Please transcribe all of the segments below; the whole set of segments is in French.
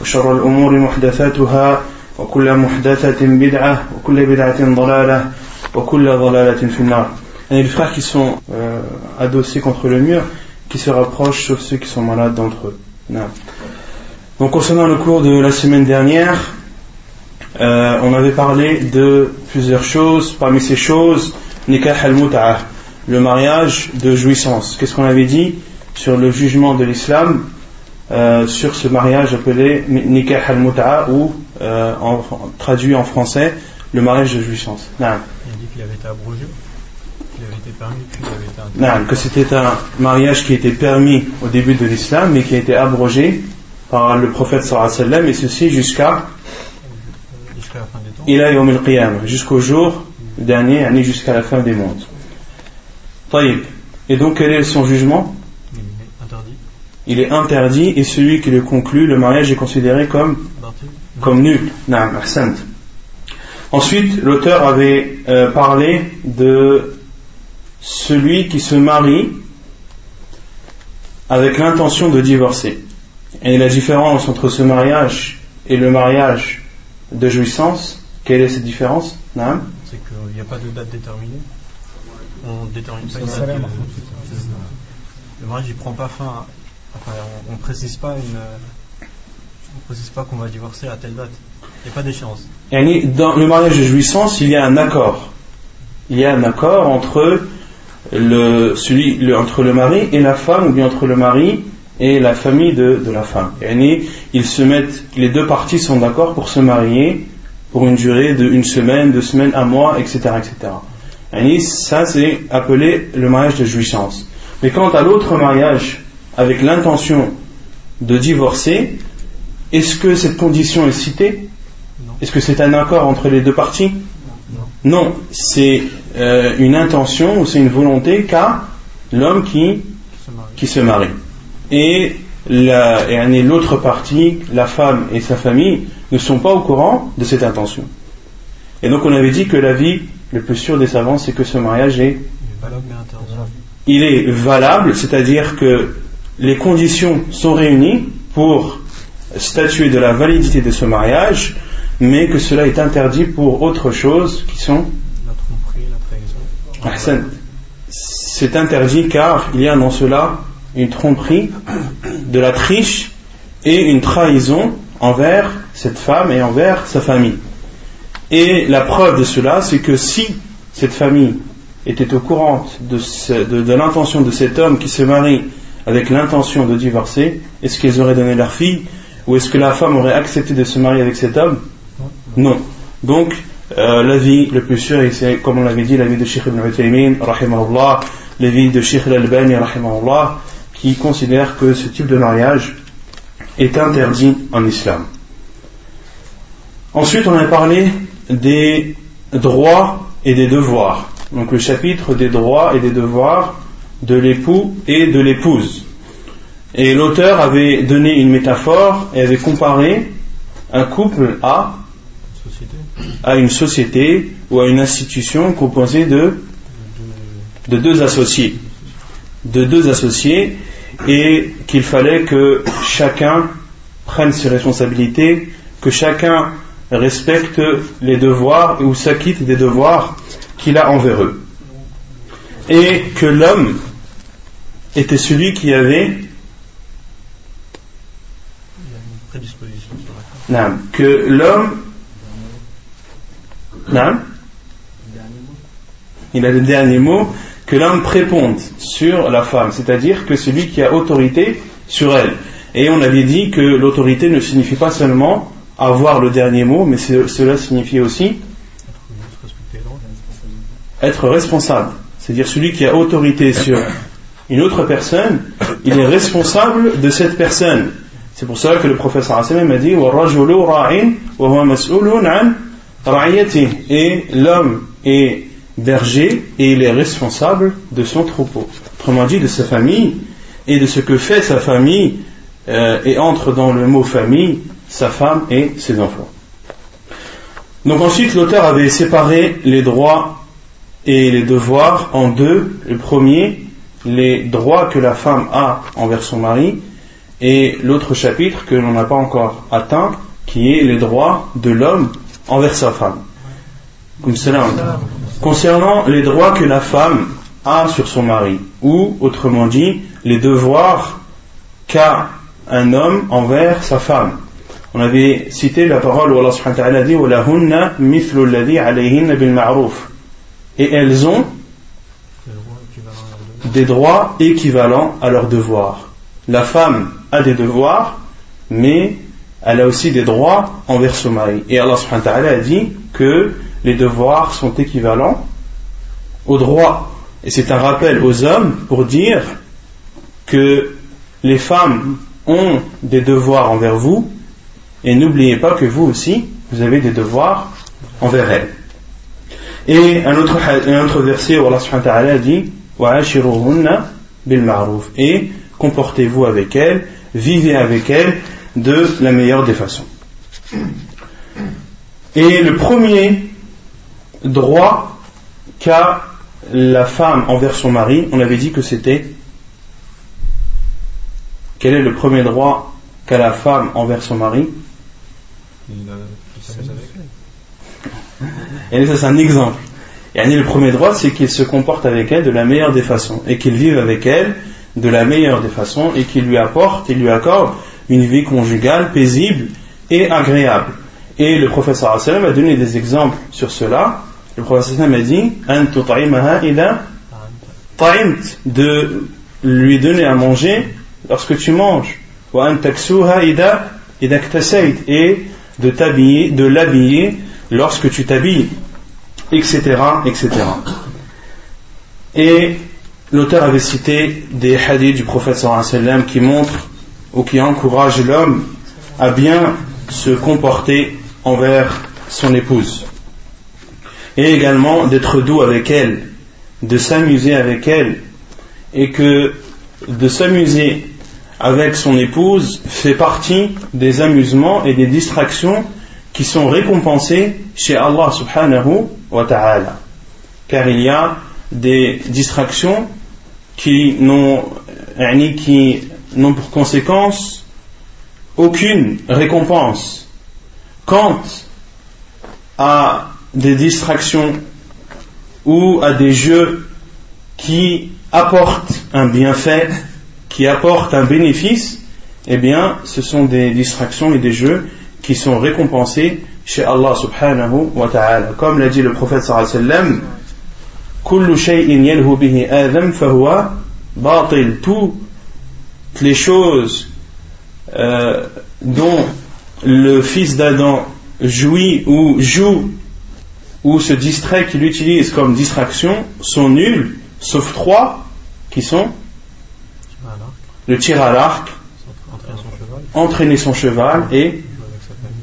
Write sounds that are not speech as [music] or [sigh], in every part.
وشر الأمور محدثاتها وكل محدثة بدعة وكل بدعة ضلالة وكل ضلالة في النار Et les frères qui sont euh, adossés contre le mur, qui se rapprochent sauf ceux qui sont malades d'entre eux. Non. Donc concernant le cours de la semaine dernière, euh, on avait parlé de plusieurs choses. Parmi ces choses, nikah al-mut'ah, le mariage de jouissance. Qu'est-ce qu'on avait dit sur le jugement de l'islam euh, sur ce mariage appelé nikah al-mut'a ou euh, en, traduit en français le mariage de jouissance. Il a dit qu'il avait été abrogé, qu'il avait été permis, puis il avait été interdit. que c'était un mariage qui était permis au début de l'islam mais qui a été abrogé par le prophète sallallahu alayhi wa sallam et ceci jusqu'à jusqu'à la fin des temps. jusqu'au jour dernier, jusqu'à la fin des mondes. Et donc quel est son jugement? Il est interdit et celui qui le conclut, le mariage est considéré comme, comme nul. Ensuite, l'auteur avait euh, parlé de celui qui se marie avec l'intention de divorcer. Et la différence entre ce mariage et le mariage de jouissance, quelle est cette différence? C'est qu'il n'y a pas de date déterminée. On détermine pas date. Le mariage ne prend pas fin on ne précise pas précise pas qu'on va divorcer à telle date. Il n'y a pas d'échéance. Dans le mariage de jouissance, il y a un accord. Il y a un accord entre le, celui, entre le mari et la femme, ou bien entre le mari et la famille de, la femme. ils se mettent, les deux parties sont d'accord pour se marier pour une durée de une semaine, deux semaines, un mois, etc. etc. ça, c'est appelé le mariage de jouissance. Mais quant à l'autre mariage avec l'intention de divorcer, est-ce que cette condition est citée? Est-ce que c'est un accord entre les deux parties? Non, c'est euh, une intention ou c'est une volonté qu'a l'homme qui, qui se marie. Et l'autre partie, la femme et sa famille, ne sont pas au courant de cette intention. Et donc on avait dit que la vie le plus sûr des savants, c'est que ce mariage est... Il est valable, c'est-à-dire que les conditions sont réunies pour statuer de la validité de ce mariage, mais que cela est interdit pour autre chose qui sont la tromperie, C'est interdit car il y a dans cela une tromperie, de la triche et une trahison envers cette femme et envers sa famille. Et la preuve de cela, c'est que si cette famille était au courant de l'intention de cet homme qui se marie avec l'intention de divorcer, est-ce qu'ils auraient donné leur fille ou est-ce que la femme aurait accepté de se marier avec cet homme? Non. Donc, euh, l'avis le plus sûr, et c'est comme on l'avait dit, l'avis de Sheikh ibn Uthaymin, l'avis de Sheikh al-Albani, qui considère que ce type de mariage est interdit en islam. Ensuite, on a parlé des droits et des devoirs. Donc, le chapitre des droits et des devoirs de l'époux et de l'épouse. Et l'auteur avait donné une métaphore et avait comparé un couple à, à une société ou à une institution composée de, de deux associés. De deux associés et qu'il fallait que chacun prenne ses responsabilités, que chacun respecte les devoirs ou s'acquitte des devoirs qu'il a envers eux. Et que l'homme était celui qui avait que l'homme Non Il a le dernier mot que l'homme préponde sur la femme, c'est-à-dire que celui qui a autorité sur elle. Et on avait dit que l'autorité ne signifie pas seulement avoir le dernier mot, mais cela signifie aussi être responsable. C'est-à-dire celui qui a autorité sur une autre personne, il est responsable de cette personne. C'est pour cela que le professeur Hassan a dit Et l'homme est berger et il est responsable de son troupeau. Autrement dit, de sa famille et de ce que fait sa famille euh, et entre dans le mot famille sa femme et ses enfants. Donc ensuite, l'auteur avait séparé les droits et les devoirs en deux. Le premier, les droits que la femme a envers son mari, et l'autre chapitre que l'on n'a pas encore atteint, qui est les droits de l'homme envers sa femme. Concernant les droits que la femme a sur son mari, ou autrement dit, les devoirs qu'a un homme envers sa femme. On avait cité la parole où Allah subhanahu dit Et elles ont des droits équivalents à leurs devoirs. La femme a des devoirs, mais elle a aussi des droits envers son mari. Et Allah subhanahu wa ta'ala a dit que les devoirs sont équivalents aux droits. Et c'est un rappel aux hommes pour dire que les femmes ont des devoirs envers vous, et n'oubliez pas que vous aussi, vous avez des devoirs envers elles. Et un autre, verset où Allah subhanahu dit et comportez-vous avec elles, vivez avec elles de la meilleure des façons. Et le premier droit qu'a la femme envers son mari, on avait dit que c'était quel est le premier droit qu'a la femme envers son mari? Et ça c'est un exemple. Et le premier droit, c'est qu'il se comporte avec elle de la meilleure des façons et qu'il vive avec elle de la meilleure des façons et qu'il lui apporte, il lui accorde une vie conjugale paisible et agréable. Et le professeur a donné des exemples sur cela. Le professeur a dit de lui donner à manger lorsque tu manges et de t'habiller, de l'habiller lorsque tu t'habilles etc. etc. Et l'auteur avait cité des hadiths du prophète sallam qui montrent ou qui encouragent l'homme à bien se comporter envers son épouse. Et également d'être doux avec elle, de s'amuser avec elle, et que de s'amuser avec son épouse fait partie des amusements et des distractions qui sont récompensés chez Allah subhanahu wa ta'ala. Car il y a des distractions qui n'ont qui n'ont pour conséquence aucune récompense. Quant à des distractions ou à des jeux qui apportent un bienfait, qui apportent un bénéfice, eh bien, ce sont des distractions et des jeux qui sont récompensés chez Allah subhanahu wa ta'ala. Comme l'a dit le prophète sallallahu alayhi wa sallam, كل شيء يلهو به آدم فهو باطل toutes les choses euh, dont le fils d'Adam jouit ou joue ou se distrait qu'il utilise comme distraction sont nulles sauf trois qui sont le tir à l'arc entraîner son cheval et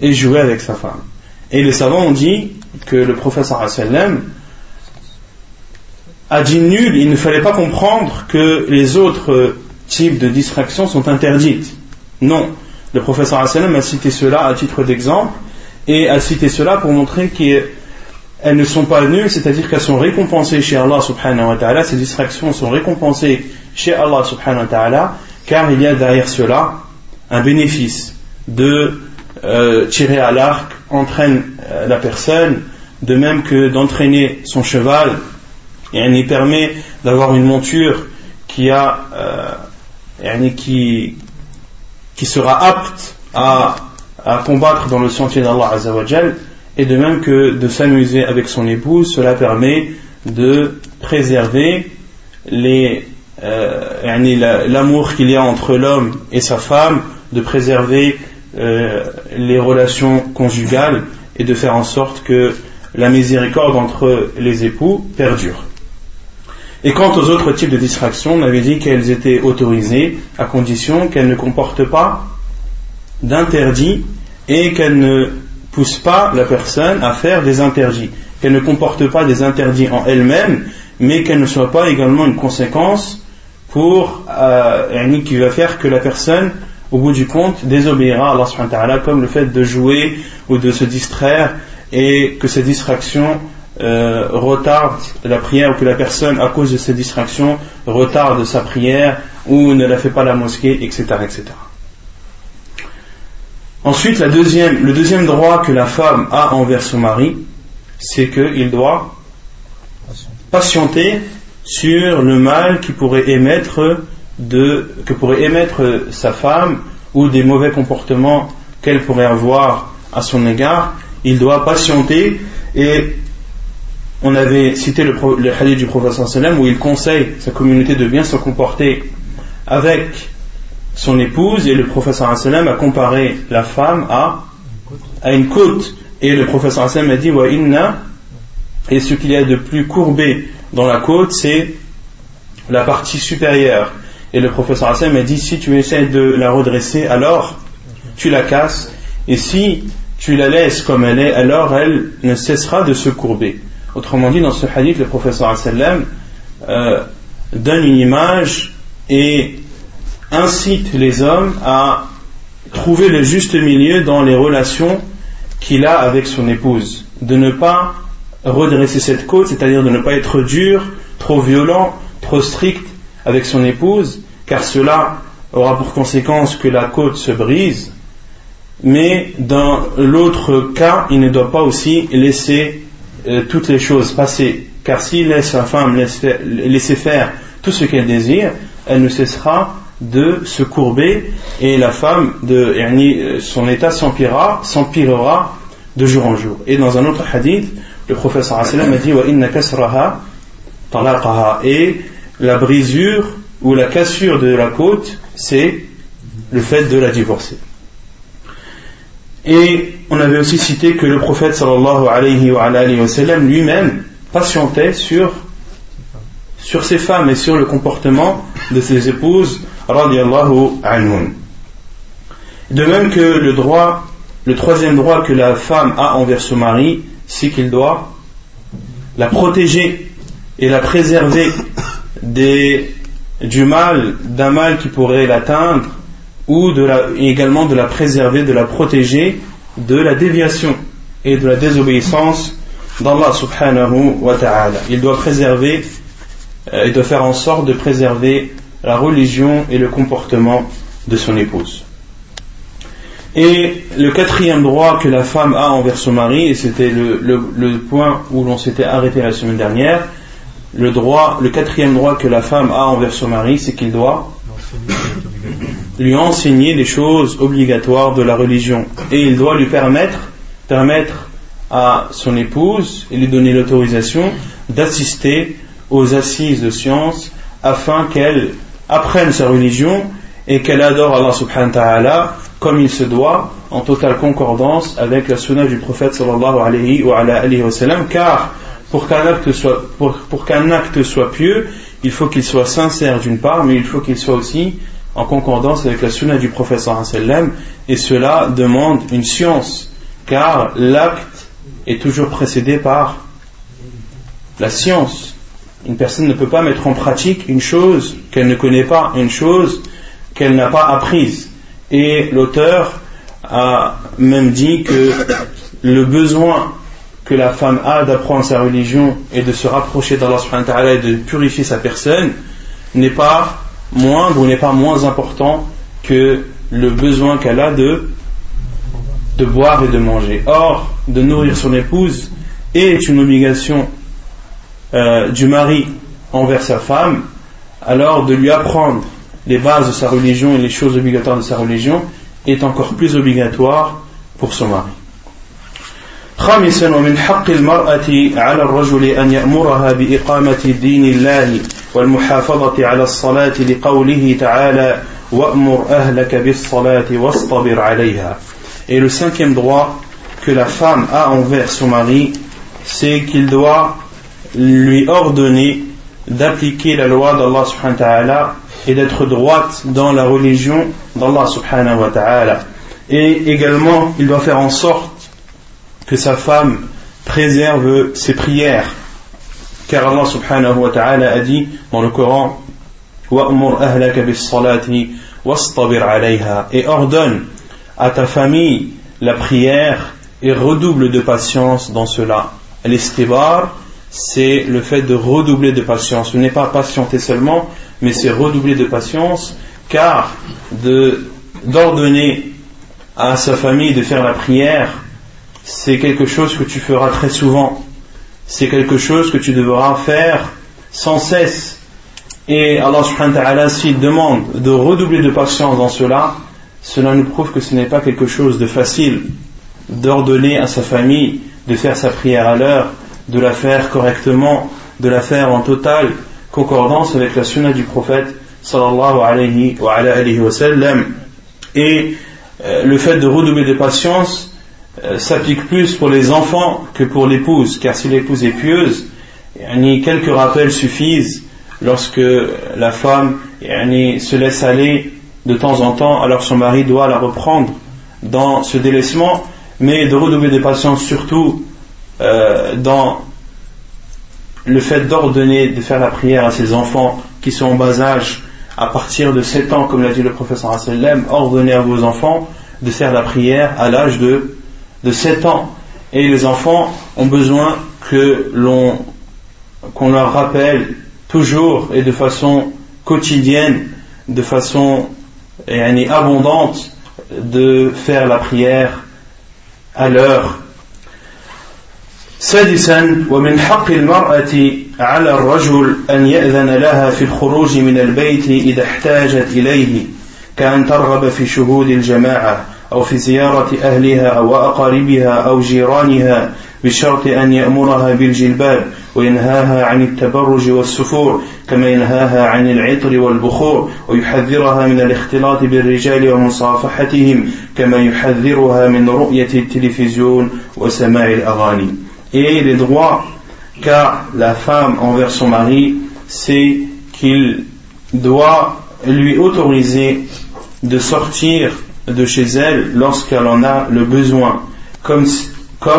et jouer avec sa femme. Et les savants ont dit que le professeur a dit nul, il ne fallait pas comprendre que les autres types de distractions sont interdites. Non, le professeur a cité cela à titre d'exemple et a cité cela pour montrer qu'elles ne sont pas nulles, c'est-à-dire qu'elles sont récompensées chez Allah subhanahu wa ta'ala, ces distractions sont récompensées chez Allah subhanahu wa ta'ala, car il y a derrière cela un bénéfice de euh, tirer à l'arc entraîne euh, la personne, de même que d'entraîner son cheval, et il permet d'avoir une monture qui a euh, qui, sera apte à, à combattre dans le sentier d'Allah Azzawajal et de même que de s'amuser avec son épouse, cela permet de préserver euh, l'amour qu'il y a entre l'homme et sa femme, de préserver euh, les relations conjugales et de faire en sorte que la miséricorde entre les époux perdure. Et quant aux autres types de distractions, on avait dit qu'elles étaient autorisées à condition qu'elles ne comportent pas d'interdits et qu'elles ne poussent pas la personne à faire des interdits, qu'elles ne comportent pas des interdits en elles-mêmes, mais qu'elles ne soient pas également une conséquence pour euh, qui va faire que la personne au bout du compte, désobéira à Allah comme le fait de jouer ou de se distraire et que ces distractions euh, retardent la prière ou que la personne, à cause de ces distractions, retarde sa prière ou ne la fait pas la mosquée, etc. etc. Ensuite, la le deuxième droit que la femme a envers son mari, c'est qu'il doit patienter sur le mal qui pourrait émettre de, que pourrait émettre sa femme ou des mauvais comportements qu'elle pourrait avoir à son égard, il doit patienter. Et on avait cité le, le hadith du sallam où il conseille sa communauté de bien se comporter avec son épouse et le sallam a comparé la femme à, une côte. Et le sallam a dit wa inna et ce qu'il y a de plus courbé dans la côte c'est la partie supérieure et le professeur Hassan a dit si tu essaies de la redresser, alors tu la casses. Et si tu la laisses comme elle est, alors elle ne cessera de se courber. Autrement dit, dans ce hadith, le professeur Hassan euh, donne une image et incite les hommes à trouver le juste milieu dans les relations qu'il a avec son épouse. De ne pas redresser cette côte, c'est-à-dire de ne pas être dur, trop violent, trop strict avec son épouse, car cela aura pour conséquence que la côte se brise, mais dans l'autre cas, il ne doit pas aussi laisser euh, toutes les choses passer, car s'il laisse sa femme laisser faire tout ce qu'elle désire, elle ne cessera de se courber et la femme, de, euh, son état s'empirera, de jour en jour. Et dans un autre hadith, le professeur a dit et la brisure ou la cassure de la côte, c'est le fait de la divorcer. Et on avait aussi cité que le prophète sallallahu alayhi wa, sallam lui-même patientait sur, sur ses femmes et sur le comportement de ses épouses radiallahu anhum. De même que le droit, le troisième droit que la femme a envers son mari, c'est qu'il doit la protéger et la préserver des, du mal, d'un mal qui pourrait l'atteindre, ou de la, également de la préserver, de la protéger de la déviation et de la désobéissance d'Allah subhanahu wa ta'ala. Il doit préserver euh, et doit faire en sorte de préserver la religion et le comportement de son épouse. Et le quatrième droit que la femme a envers son mari, et c'était le, le point où l'on s'était arrêté la semaine dernière, le droit, le quatrième droit que la femme a envers son mari, c'est qu'il doit lui enseigner les choses obligatoires de la religion. Et il doit lui permettre, permettre à son épouse et lui donner l'autorisation d'assister aux assises de science afin qu'elle apprenne sa religion et qu'elle adore Allah subhanahu wa ta'ala comme il se doit en totale concordance avec la sunna du prophète sallallahu alayhi wa sallam car pour qu'un acte soit, pieux, il faut qu'il soit sincère d'une part, mais il faut qu'il soit aussi en concordance avec la sunna du professeur sallam, et cela demande une science, car l'acte est toujours précédé par la science. Une personne ne peut pas mettre en pratique une chose qu'elle ne connaît pas, une chose qu'elle n'a pas apprise. Et l'auteur a même dit que le besoin que la femme a d'apprendre sa religion et de se rapprocher d'Allah subhanahu et de purifier sa personne n'est pas moindre ou n'est pas moins important que le besoin qu'elle a de, de boire et de manger. Or, de nourrir son épouse est une obligation euh, du mari envers sa femme, alors de lui apprendre les bases de sa religion et les choses obligatoires de sa religion est encore plus obligatoire pour son mari. خامسا ومن حق المرأة على الرجل أن يأمرها بإقامة دين الله والمحافظة على الصلاة لقوله تعالى وأمر أهلك بالصلاة واصطبر عليها Et le cinquième droit que la femme a envers son mari, c'est qu'il doit lui ordonner d'appliquer la loi d'Allah subhanahu wa ta'ala et d'être droite dans la religion d'Allah subhanahu wa ta'ala. Et également, il doit faire en sorte que sa femme préserve ses prières. Car Allah subhanahu wa ta'ala a dit dans le Coran et ordonne à ta famille la prière et redouble de patience dans cela. L'istibar, c'est le fait de redoubler de patience. Ce n'est pas patienter seulement, mais c'est redoubler de patience, car d'ordonner à sa famille de faire la prière, c'est quelque chose que tu feras très souvent. C'est quelque chose que tu devras faire sans cesse. Et Allah subhanahu wa ta'ala, s'il demande de redoubler de patience dans cela, cela nous prouve que ce n'est pas quelque chose de facile d'ordonner à sa famille de faire sa prière à l'heure, de la faire correctement, de la faire en totale concordance avec la sunna du prophète sallallahu alayhi wa, wa sallam. Et euh, le fait de redoubler de patience euh, s'applique plus pour les enfants que pour l'épouse, car si l'épouse est pieuse, quelques rappels suffisent lorsque la femme se laisse aller de temps en temps, alors son mari doit la reprendre dans ce délaissement, mais de redoubler de patience surtout euh, dans le fait d'ordonner de faire la prière à ses enfants qui sont en bas âge à partir de 7 ans, comme l'a dit le professeur sallam, ordonnez à vos enfants de faire la prière à l'âge de, de 7 ans. Et les enfants ont besoin que l'on, qu'on leur rappelle toujours et de façon quotidienne, de façon abondante, de faire la prière à l'heure سادسا ومن حق المرأة على الرجل أن يأذن لها في الخروج من البيت إذا احتاجت إليه كأن ترغب في شهود الجماعة أو في زيارة أهلها أو أقاربها أو جيرانها بشرط أن يأمرها بالجلباب وينهاها عن التبرج والسفور كما ينهاها عن العطر والبخور ويحذرها من الاختلاط بالرجال ومصافحتهم كما يحذرها من رؤية التلفزيون وسماع الأغاني. Et les droits qu'a la femme envers son mari, c'est qu'il doit lui autoriser de sortir de chez elle lorsqu'elle en a le besoin, comme,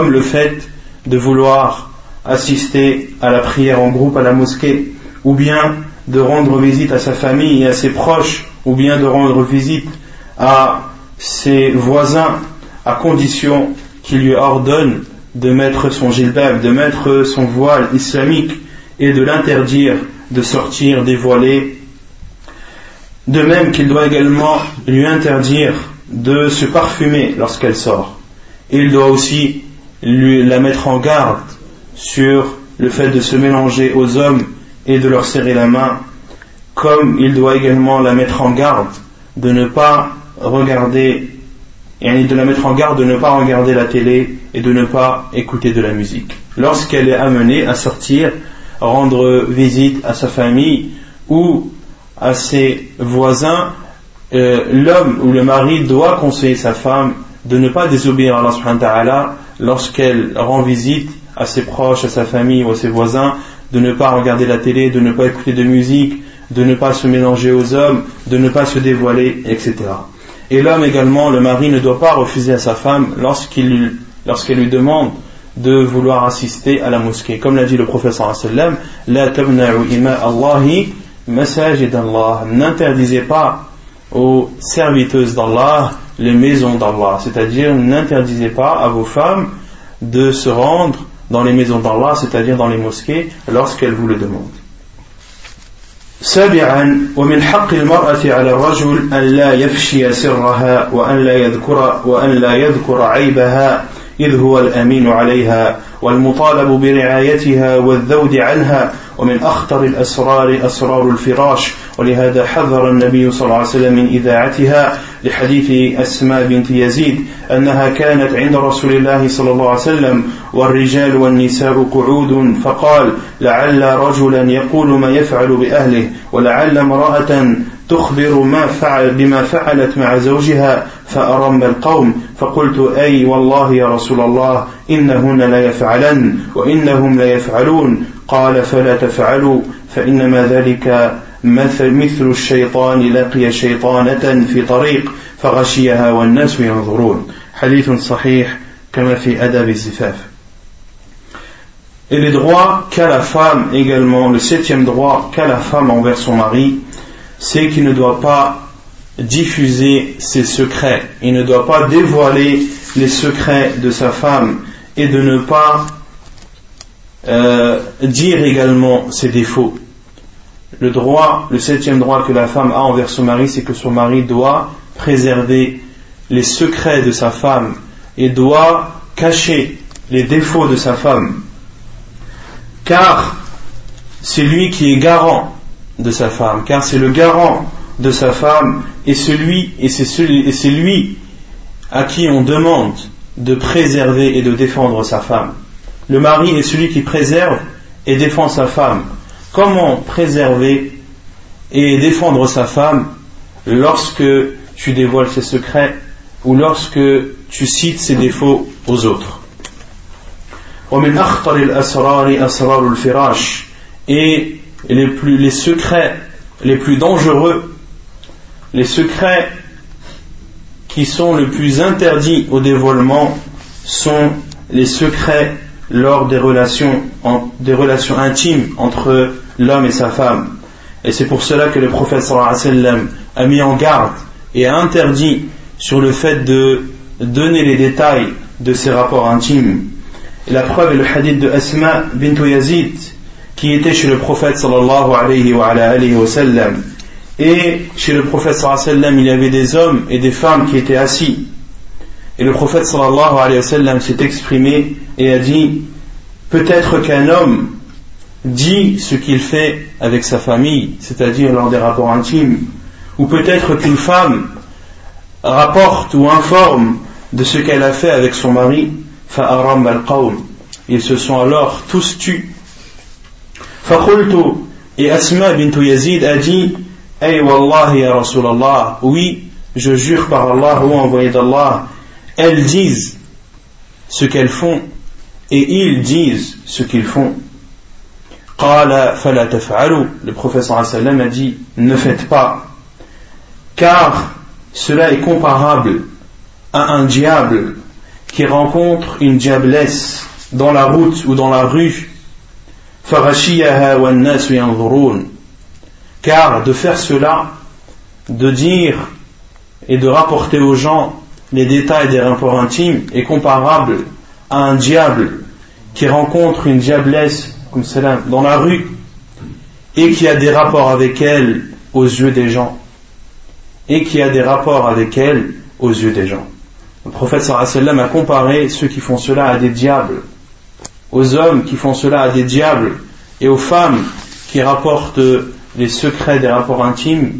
le fait de vouloir assister à la prière en groupe à la mosquée, ou bien de rendre visite à sa famille et à ses proches, ou bien de rendre visite à ses voisins, à condition qu'il lui ordonne de mettre son gilbab, de mettre son voile islamique et de l'interdire de sortir dévoilé. De même qu'il doit également lui interdire de se parfumer lorsqu'elle sort. Il doit aussi lui, la mettre en garde sur le fait de se mélanger aux hommes et de leur serrer la main, comme il doit également la mettre en garde de ne pas regarder et de la mettre en garde de ne pas regarder la télé et de ne pas écouter de la musique. Lorsqu'elle est amenée à sortir, rendre visite à sa famille ou à ses voisins, euh, l'homme ou le mari doit conseiller sa femme de ne pas désobéir à Allah lorsqu'elle rend visite à ses proches, à sa famille ou à ses voisins, de ne pas regarder la télé, de ne pas écouter de musique, de ne pas se mélanger aux hommes, de ne pas se dévoiler, etc. Et l'homme également, le mari ne doit pas refuser à sa femme lorsqu'elle lui demande de vouloir assister à la mosquée. Comme l'a dit le professeur sallam, la ima masajid Allah. N'interdisez pas aux serviteuses d'Allah les maisons d'Allah. C'est-à-dire, n'interdisez pas à vos femmes de se rendre dans les maisons d'Allah, c'est-à-dire dans les mosquées, lorsqu'elles vous le demandent. سابعا ومن حق المرأة على الرجل أن لا يفشي سرها وأن لا يذكر وأن لا يذكر عيبها إذ هو الأمين عليها والمطالب برعايتها والذود عنها ومن أخطر الأسرار أسرار الفراش ولهذا حذر النبي صلى الله عليه وسلم من إذاعتها لحديث أسماء بنت يزيد أنها كانت عند رسول الله صلى الله عليه وسلم والرجال والنساء قعود فقال لعل رجلا يقول ما يفعل بأهله ولعل امرأة تخبر ما فعل بما فعلت مع زوجها فأرم القوم فقلت أي والله يا رسول الله إنهن لا يفعلن وإنهم لا يفعلون. قال فلا تفعلوا فإنما ذلك مثل, مثل الشيطان لقي شيطانة في طريق فغشيها والناس ينظرون حديث صحيح كما في أدب الزفاف Et les droits qu'a la femme également, le septième droit qu'a la femme envers son mari, c'est qu'il ne doit pas diffuser ses secrets, il ne doit pas dévoiler les secrets de sa femme et de ne pas euh, dire également ses défauts. Le droit, le septième droit que la femme a envers son mari, c'est que son mari doit préserver les secrets de sa femme et doit cacher les défauts de sa femme. Car c'est lui qui est garant de sa femme, car c'est le garant de sa femme et celui et c'est lui à qui on demande de préserver et de défendre sa femme. Le mari est celui qui préserve et défend sa femme. Comment préserver et défendre sa femme lorsque tu dévoiles ses secrets ou lorsque tu cites ses défauts aux autres et les, plus, les secrets les plus dangereux, les secrets qui sont le plus interdits au dévoilement sont les secrets lors des relations, des relations intimes entre l'homme et sa femme. Et c'est pour cela que le prophète sallam a mis en garde et a interdit sur le fait de donner les détails de ces rapports intimes. Et la preuve est le hadith de Asma bint Yazid qui était chez le prophète sallallahu alayhi alayhi. Et chez le prophète sallallahu alayhi il y avait des hommes et des femmes qui étaient assis. Et le prophète sallallahu alayhi wa sallam s'est exprimé et a dit Peut-être qu'un homme dit ce qu'il fait avec sa famille, c'est-à-dire lors des rapports intimes, ou peut-être qu'une femme rapporte ou informe de ce qu'elle a fait avec son mari, fa'aram al-qawm. Ils se sont alors tous tus. Faqultu, et Asma bint a dit, Ay wallahi ya Rasulallah, oui, je jure par Allah, ou envoyé d'Allah, elles disent ce qu'elles font et ils disent ce qu'ils font. Le professeur sallam a dit ne faites pas. Car cela est comparable à un diable qui rencontre une diablesse dans la route ou dans la rue. car de faire cela de dire et de rapporter aux gens les détails des rapports intimes est comparable à un diable qui rencontre une diablesse comme cela dans la rue et qui a des rapports avec elle aux yeux des gens et qui a des rapports avec elle aux yeux des gens. Le prophète sallam a comparé ceux qui font cela à des diables, aux hommes qui font cela à des diables et aux femmes qui rapportent les secrets des rapports intimes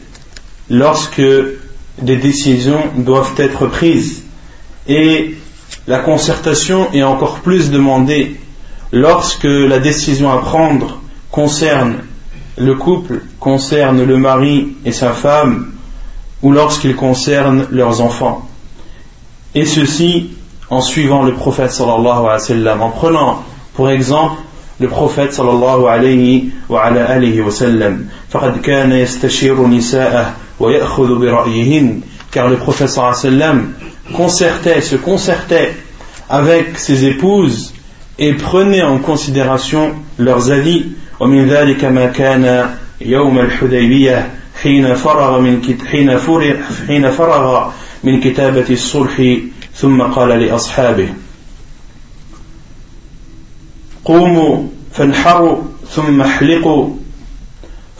lorsque des décisions doivent être prises. Et la concertation est encore plus demandée lorsque la décision à prendre concerne le couple, concerne le mari et sa femme, ou lorsqu'il concerne leurs enfants. Et ceci en suivant le prophète sallallahu alayhi wa sallam, en prenant pour exemple le prophète sallallahu alayhi wa alayhi wa sallam. فقد كان يستشير نساءه Car le professeur sallam concertait, se concertait avec ses épouses et prenait en considération leurs avis ومن ذلك ما كان يوم الحديبية حين فرغ من حين فرغ حين فرغ من كتابة الصلح ثم قال لأصحابه قوموا فانحروا ثم احلقوا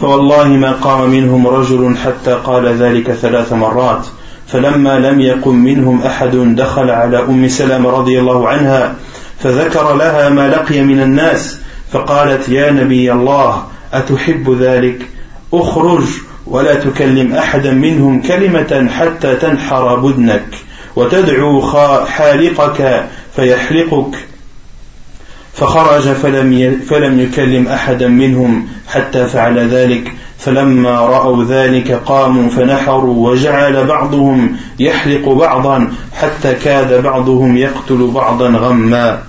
فوالله ما قام منهم رجل حتى قال ذلك ثلاث مرات فلما لم يقم منهم أحد دخل على أم سلمة رضي الله عنها فذكر لها ما لقي من الناس فقالت يا نبي الله أتحب ذلك؟ أخرج ولا تكلم أحدا منهم كلمة حتى تنحر بدنك وتدعو حالقك فيحلقك. فخرج فلم فلم يكلم احدا منهم حتى فعل ذلك فلما راوا ذلك قاموا فنحروا وجعل بعضهم يحلق بعضا حتى كاد بعضهم يقتل بعضا غما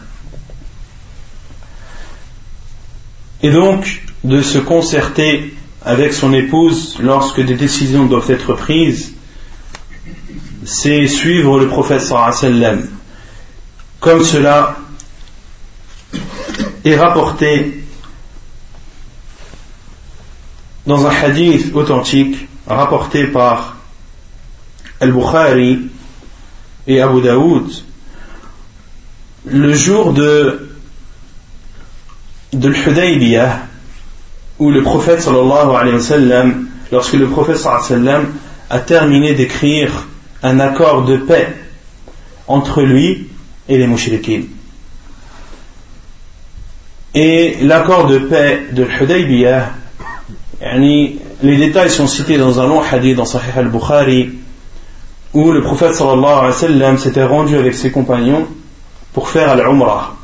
Et donc, de se concerter avec son épouse lorsque des décisions doivent être prises, c'est suivre le prophète sallam. Comme cela est rapporté dans un hadith authentique rapporté par Al-Bukhari et Abu Daoud le jour de de l'Hudaybiyah où le prophète sallallahu alayhi wa sallam lorsque le prophète sallallahu alayhi wa sallam a terminé d'écrire un accord de paix entre lui et les mouchriquins et l'accord de paix de l'Hudaybiyah, les détails sont cités dans un long hadith dans Sahih al-Bukhari, où le prophète sallallahu alayhi wa sallam s'était rendu avec ses compagnons pour faire al-Umrah,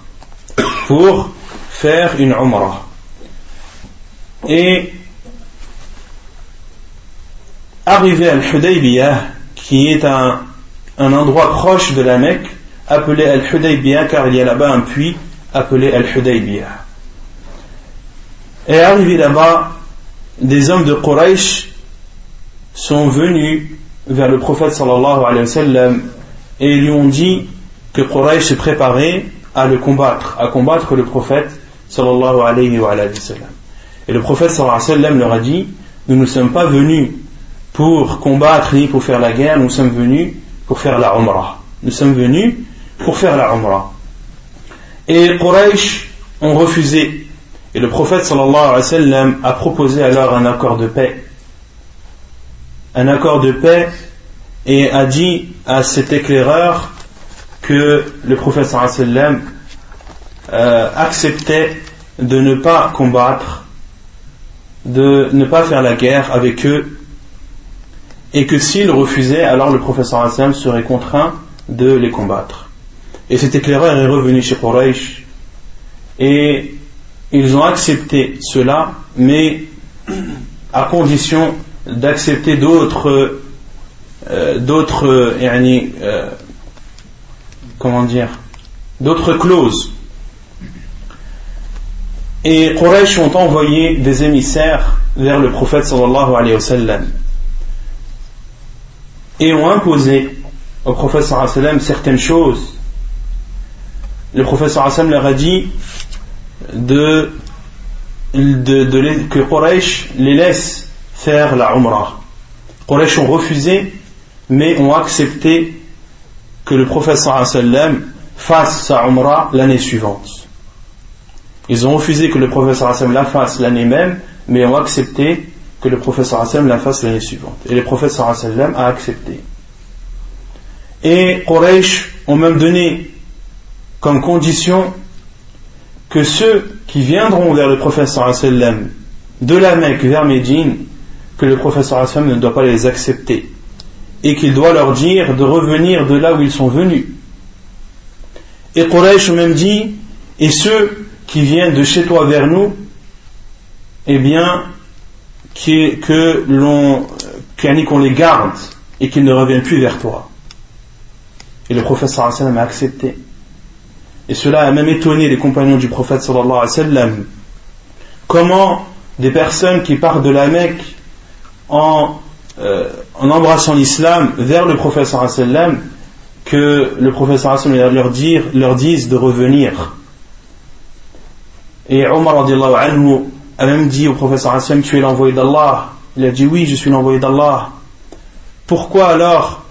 pour faire une Umrah. Et arrivé à Al-Hudaybiyah, qui est un, un endroit proche de la Mecque, appelé Al-Hudaybiyah car il y a là-bas un puits appelé Al-Hudaybiyah. Et arrivé là-bas, des hommes de Quraysh sont venus vers le prophète sallallahu alayhi wa et lui ont dit que Quraysh se préparait à le combattre, à combattre le prophète sallallahu alayhi wa. Et le prophète sallallahu alayhi wa leur a dit Nous ne sommes pas venus pour combattre ni pour faire la guerre, nous sommes venus pour faire la umrah. Nous sommes venus pour faire la umrah. Et Quraysh ont refusé. Et le prophète sallallahu alayhi wa sallam a proposé alors un accord de paix. Un accord de paix et a dit à cet éclaireur que le prophète sallallahu alayhi wa sallam euh, acceptait de ne pas combattre, de ne pas faire la guerre avec eux, et que s'il refusait, alors le wa sallam serait contraint de les combattre. Et cet éclaireur est revenu chez Quraysh. Et ils ont accepté cela, mais à condition d'accepter d'autres euh, d'autres euh, comment dire d'autres clauses. Et Quraysh ont envoyé des émissaires vers le prophète sallallahu alayhi wa sallam. Et ont imposé au prophète sallallahu alayhi wa sallam certaines choses le professeur Hassan leur a dit de, que Quraysh les laisse faire la Umrah. Quraysh ont refusé, mais ont accepté que le professeur Hassan fasse sa Umrah l'année suivante. Ils ont refusé que le professeur Hassan la fasse l'année même, mais ont accepté que le professeur Hassan la fasse l'année suivante. Et le professeur Hassan a accepté. Et Quraysh ont même donné comme condition que ceux qui viendront vers le professeur sallam de la Mecque vers Médine, que le professeur sallam ne doit pas les accepter et qu'il doit leur dire de revenir de là où ils sont venus. Et Quraysh même dit, et ceux qui viennent de chez toi vers nous, eh bien, que l'on, qu'on les garde et qu'ils ne reviennent plus vers toi. Et le professeur sallam a accepté. Et cela a même étonné les compagnons du prophète sallallahu alayhi wa sallam. Comment des personnes qui partent de la Mecque en, euh, embrassant l'islam vers le prophète sallallahu alayhi wa sallam, que le professeur leur, dire, leur dise de revenir. Et Omar anhu a même dit au professeur Hassan Tu es l'envoyé d'Allah. Il a dit Oui, je suis l'envoyé d'Allah. Pourquoi alors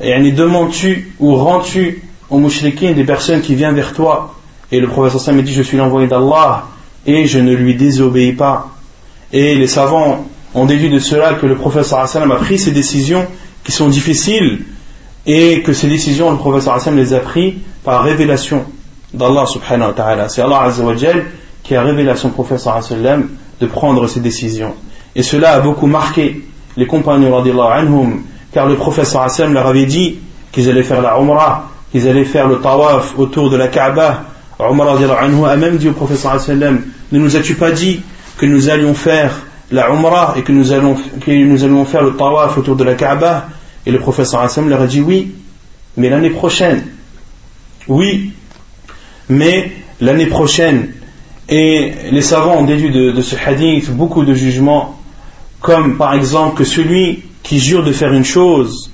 demandes-tu ou rends-tu aux mouchriquins des personnes qui viennent vers toi Et le professeur a dit Je suis l'envoyé d'Allah et je ne lui désobéis pas. Et les savants ont déduit de cela que le professeur Hassan a pris ces décisions qui sont difficiles et que ces décisions, le professeur Hassan les a prises par révélation d'Allah subhanahu wa ta'ala. C'est Allah qui a révélé à son professeur sallam de prendre ces décisions. Et cela a beaucoup marqué les compagnons anhum, car le professeur sallam leur avait dit qu'ils allaient faire la umrah, qu'ils allaient faire le tawaf autour de la Kaaba. Omar a même dit au sallam ne nous as-tu pas dit que nous allions faire la umrah et que nous que nous allons faire le tawaf autour de la Kaaba? Et le sallam leur a dit oui, mais l'année prochaine. Oui, mais l'année prochaine. Et les savants ont déduit de, ce hadith beaucoup de jugements, comme par exemple que celui qui jure de faire une chose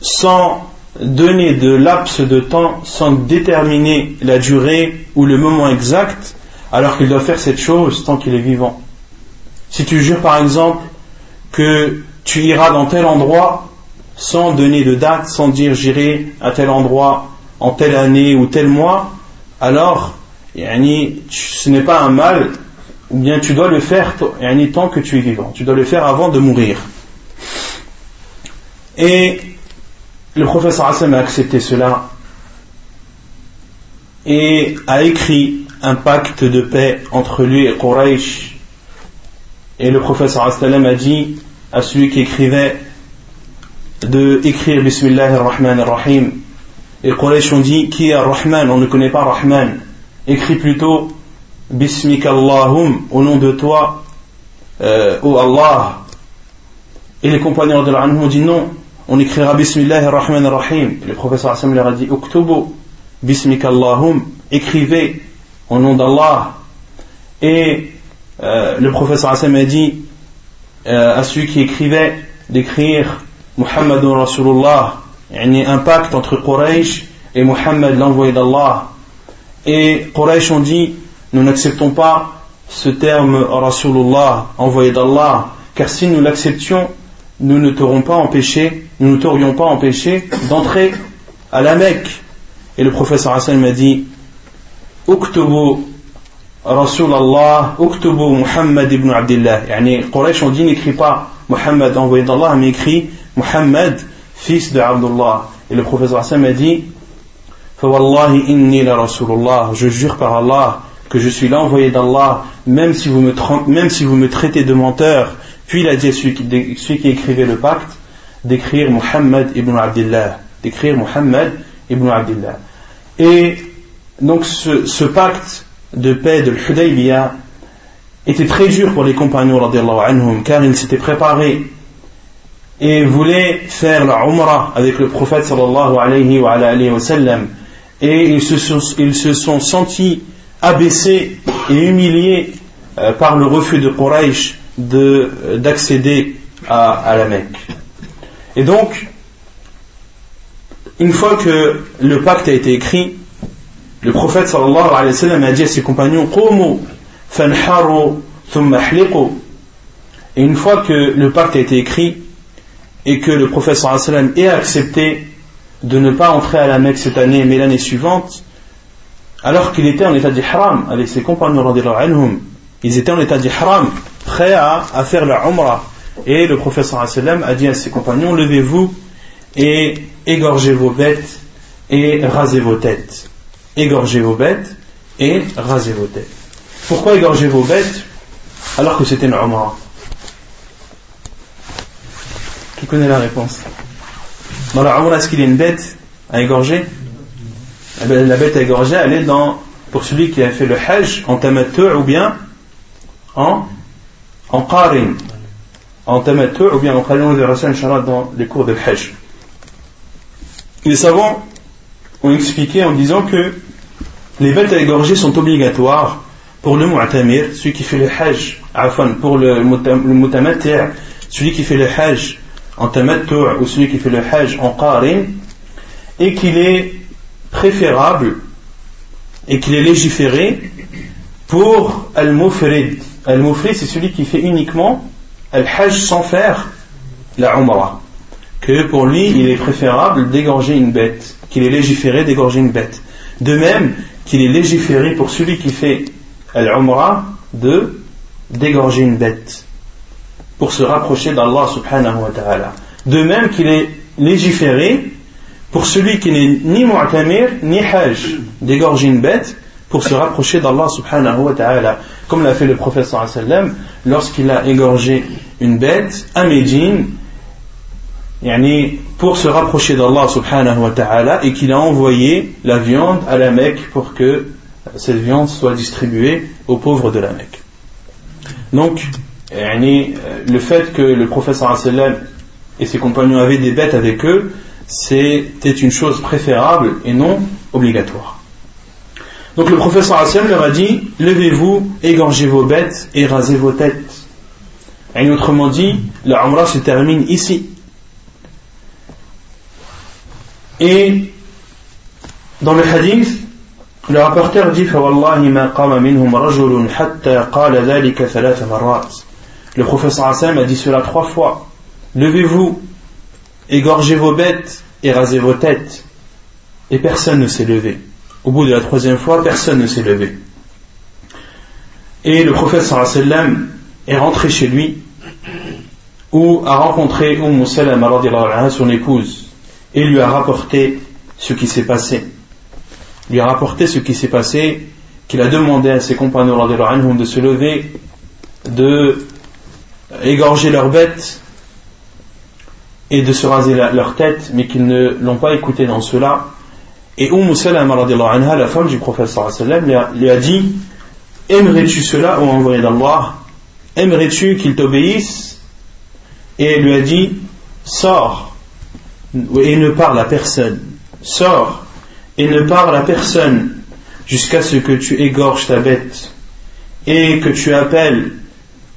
sans donner de laps de temps, sans déterminer la durée ou le moment exact, alors qu'il doit faire cette chose tant qu'il est vivant. Si tu jures par exemple que tu iras dans tel endroit sans donner de date, sans dire j'irai à tel endroit en telle année ou tel mois, alors ce n'est pas un mal, ou bien tu dois le faire tant que tu es vivant. Tu dois le faire avant de mourir. Et le Hassan a accepté cela et a écrit un pacte de paix entre lui et Quraysh. Et le Hassan a dit à celui qui écrivait de écrire Bismillah ar-Rahman ar-Rahim. Et Quraysh ont dit qui est ar-Rahman On ne connaît pas Rahman écrit plutôt Bismika Allahum, au nom de toi, euh, Allah. Et les compagnons de l'Anhum ont dit non, on écrira Bismillah ar-Rahman ar-Rahim. Le professeur Hassan leur a dit Uktubu, Bismika Allahum, écrivez au nom d'Allah. Et euh, le professeur Hassan a dit euh, à celui qui écrivait d'écrire Muhammadun Rasulullah, il y a un pacte entre Quraysh et Muhammad, l'envoyé d'Allah. Et Quraysh ont dit Nous n'acceptons pas ce terme Rasulullah, envoyé d'Allah, car si nous l'acceptions, nous ne t'aurions pas empêché, nous ne t'aurions pas empêché d'entrer à la Mecque. Et le professeur Hassan m'a dit Uktubu Rasulallah, Uktubu Muhammad ibn Abdullah. Yani, Quraysh ont dit n'écrit pas Muhammad envoyé d'Allah, mais écrit Muhammad, fils de Abdullah. Et le professeur Hassan m'a dit je jure par Allah que je suis l'envoyé d'Allah, même si vous me traitez de menteur. Puis il a dit celui qui, écrivait le pacte d'écrire Muhammad ibn Abdullah, d'écrire Muhammad ibn Abdullah. Et donc ce, pacte de paix de l'Hudaybiyah était très dur pour les compagnons anhum, car ils s'étaient préparés et voulaient faire la Umrah avec le prophète sallallahu alayhi wa, sallam et ils se sont, ils se sont sentis abaissés et humiliés euh, par le refus de Quraysh euh, d'accéder à, à, la Mecque. Et donc, une fois que le pacte a été écrit, le prophète sallallahu alayhi wa a dit à ses compagnons Et une fois que le pacte a été écrit et que le prophète sallallahu alayhi ait accepté de ne pas entrer à la Mecque cette année mais l'année suivante, alors qu'il était en état d'ihram avec ses compagnons ils étaient en état d'ihram, prêts à, faire la umrah. Et le professeur a dit à ses compagnons, levez-vous et égorgez vos bêtes et rasez vos têtes. Égorgez vos bêtes et rasez vos têtes. Pourquoi égorger vos bêtes alors que c'était une Qui connaît la réponse? Dans la est-ce qu'il y a une bête à égorger? Eh bien, La bête à égorger, elle est dans, pour celui qui a fait le Hajj en tamattu ou bien en, en. En tamattu ou bien en qarin, on verra ça dans les cours de Hajj. Les savants ont expliqué en disant que les bêtes à égorger sont obligatoires pour le mu'tamir, celui qui fait le hajj, pour le, le celui qui fait le hajj en tamattu' ou celui qui fait le hajj en qarin et qu'il est préférable et qu'il est légiféré pour Al-Mufrid. Al-Mufrid, c'est celui qui fait uniquement Al-Hajj sans faire la Umrah. Que pour lui, il est préférable d'égorger une bête, qu'il est légiféré d'égorger une bête. De même qu'il est légiféré pour celui qui fait Al-Umrah de d'égorger une bête pour se rapprocher d'Allah subhanahu wa ta'ala. De même qu'il est légiféré pour celui qui n'est ni mu'tamir ni hajj d'égorger une bête pour se rapprocher d'Allah subhanahu wa ta'ala. Comme l'a fait le prophète sallam lorsqu'il a égorgé une bête à Médine pour se rapprocher d'Allah subhanahu wa ta'ala et qu'il a envoyé la viande à la Mecque pour que cette viande soit distribuée aux pauvres de la Mecque. Donc, le fait que le prophète sallam et ses compagnons avaient des bêtes avec eux, c'était une chose préférable et non obligatoire. Donc le professeur Hassan leur a dit Levez-vous, égorgez vos bêtes et rasez vos têtes. Autrement dit, la Umrah se termine ici. Et dans le hadith, le rapporteur dit Le professeur Hassan a dit cela trois fois. Levez-vous, égorgez vos bêtes et rasez vos têtes. Et personne ne s'est levé. Au bout de la troisième fois, personne ne s'est levé. Et le prophète sallam est rentré chez lui, où a rencontré Umm Salama, son épouse, et lui a rapporté ce qui s'est passé. Lui a rapporté ce qui s'est passé, qu'il a demandé à ses compagnons de se lever, de égorger leurs bêtes et de se raser leur tête, mais qu'ils ne l'ont pas écouté dans cela. Et Umm Salama, anha, la femme du prophète sallam, lui a dit Aimerais-tu cela, ô envoyé d'Allah? Aimerais-tu qu'il t'obéisse? Et lui a dit Sors et ne parle à personne. Sors et ne parle à personne jusqu'à ce que tu égorges ta bête et que tu appelles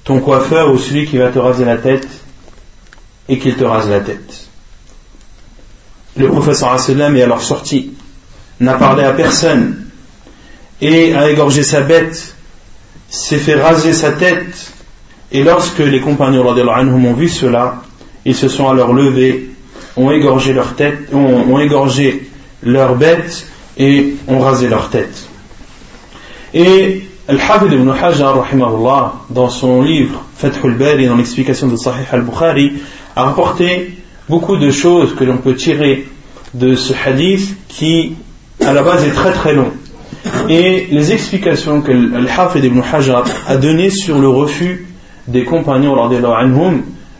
ton coiffeur ou celui qui va te raser la tête et qu'il te rase la tête. Le professeur sallam est alors sorti, n'a parlé à personne et a égorgé sa bête, s'est fait raser sa tête et lorsque les compagnons ont vu cela, ils se sont alors levés, ont égorgé leur tête, ont, égorgé leur bête et ont rasé leur tête. Et Al-Hafid ibn Hajar, dans son livre Fathul Bari, dans l'explication de Sahih al-Bukhari, a rapporté beaucoup de choses que l'on peut tirer de ce hadith qui, à la base, est très très long. Et les explications que Al-Hafid ibn Hajar a données sur le refus des compagnons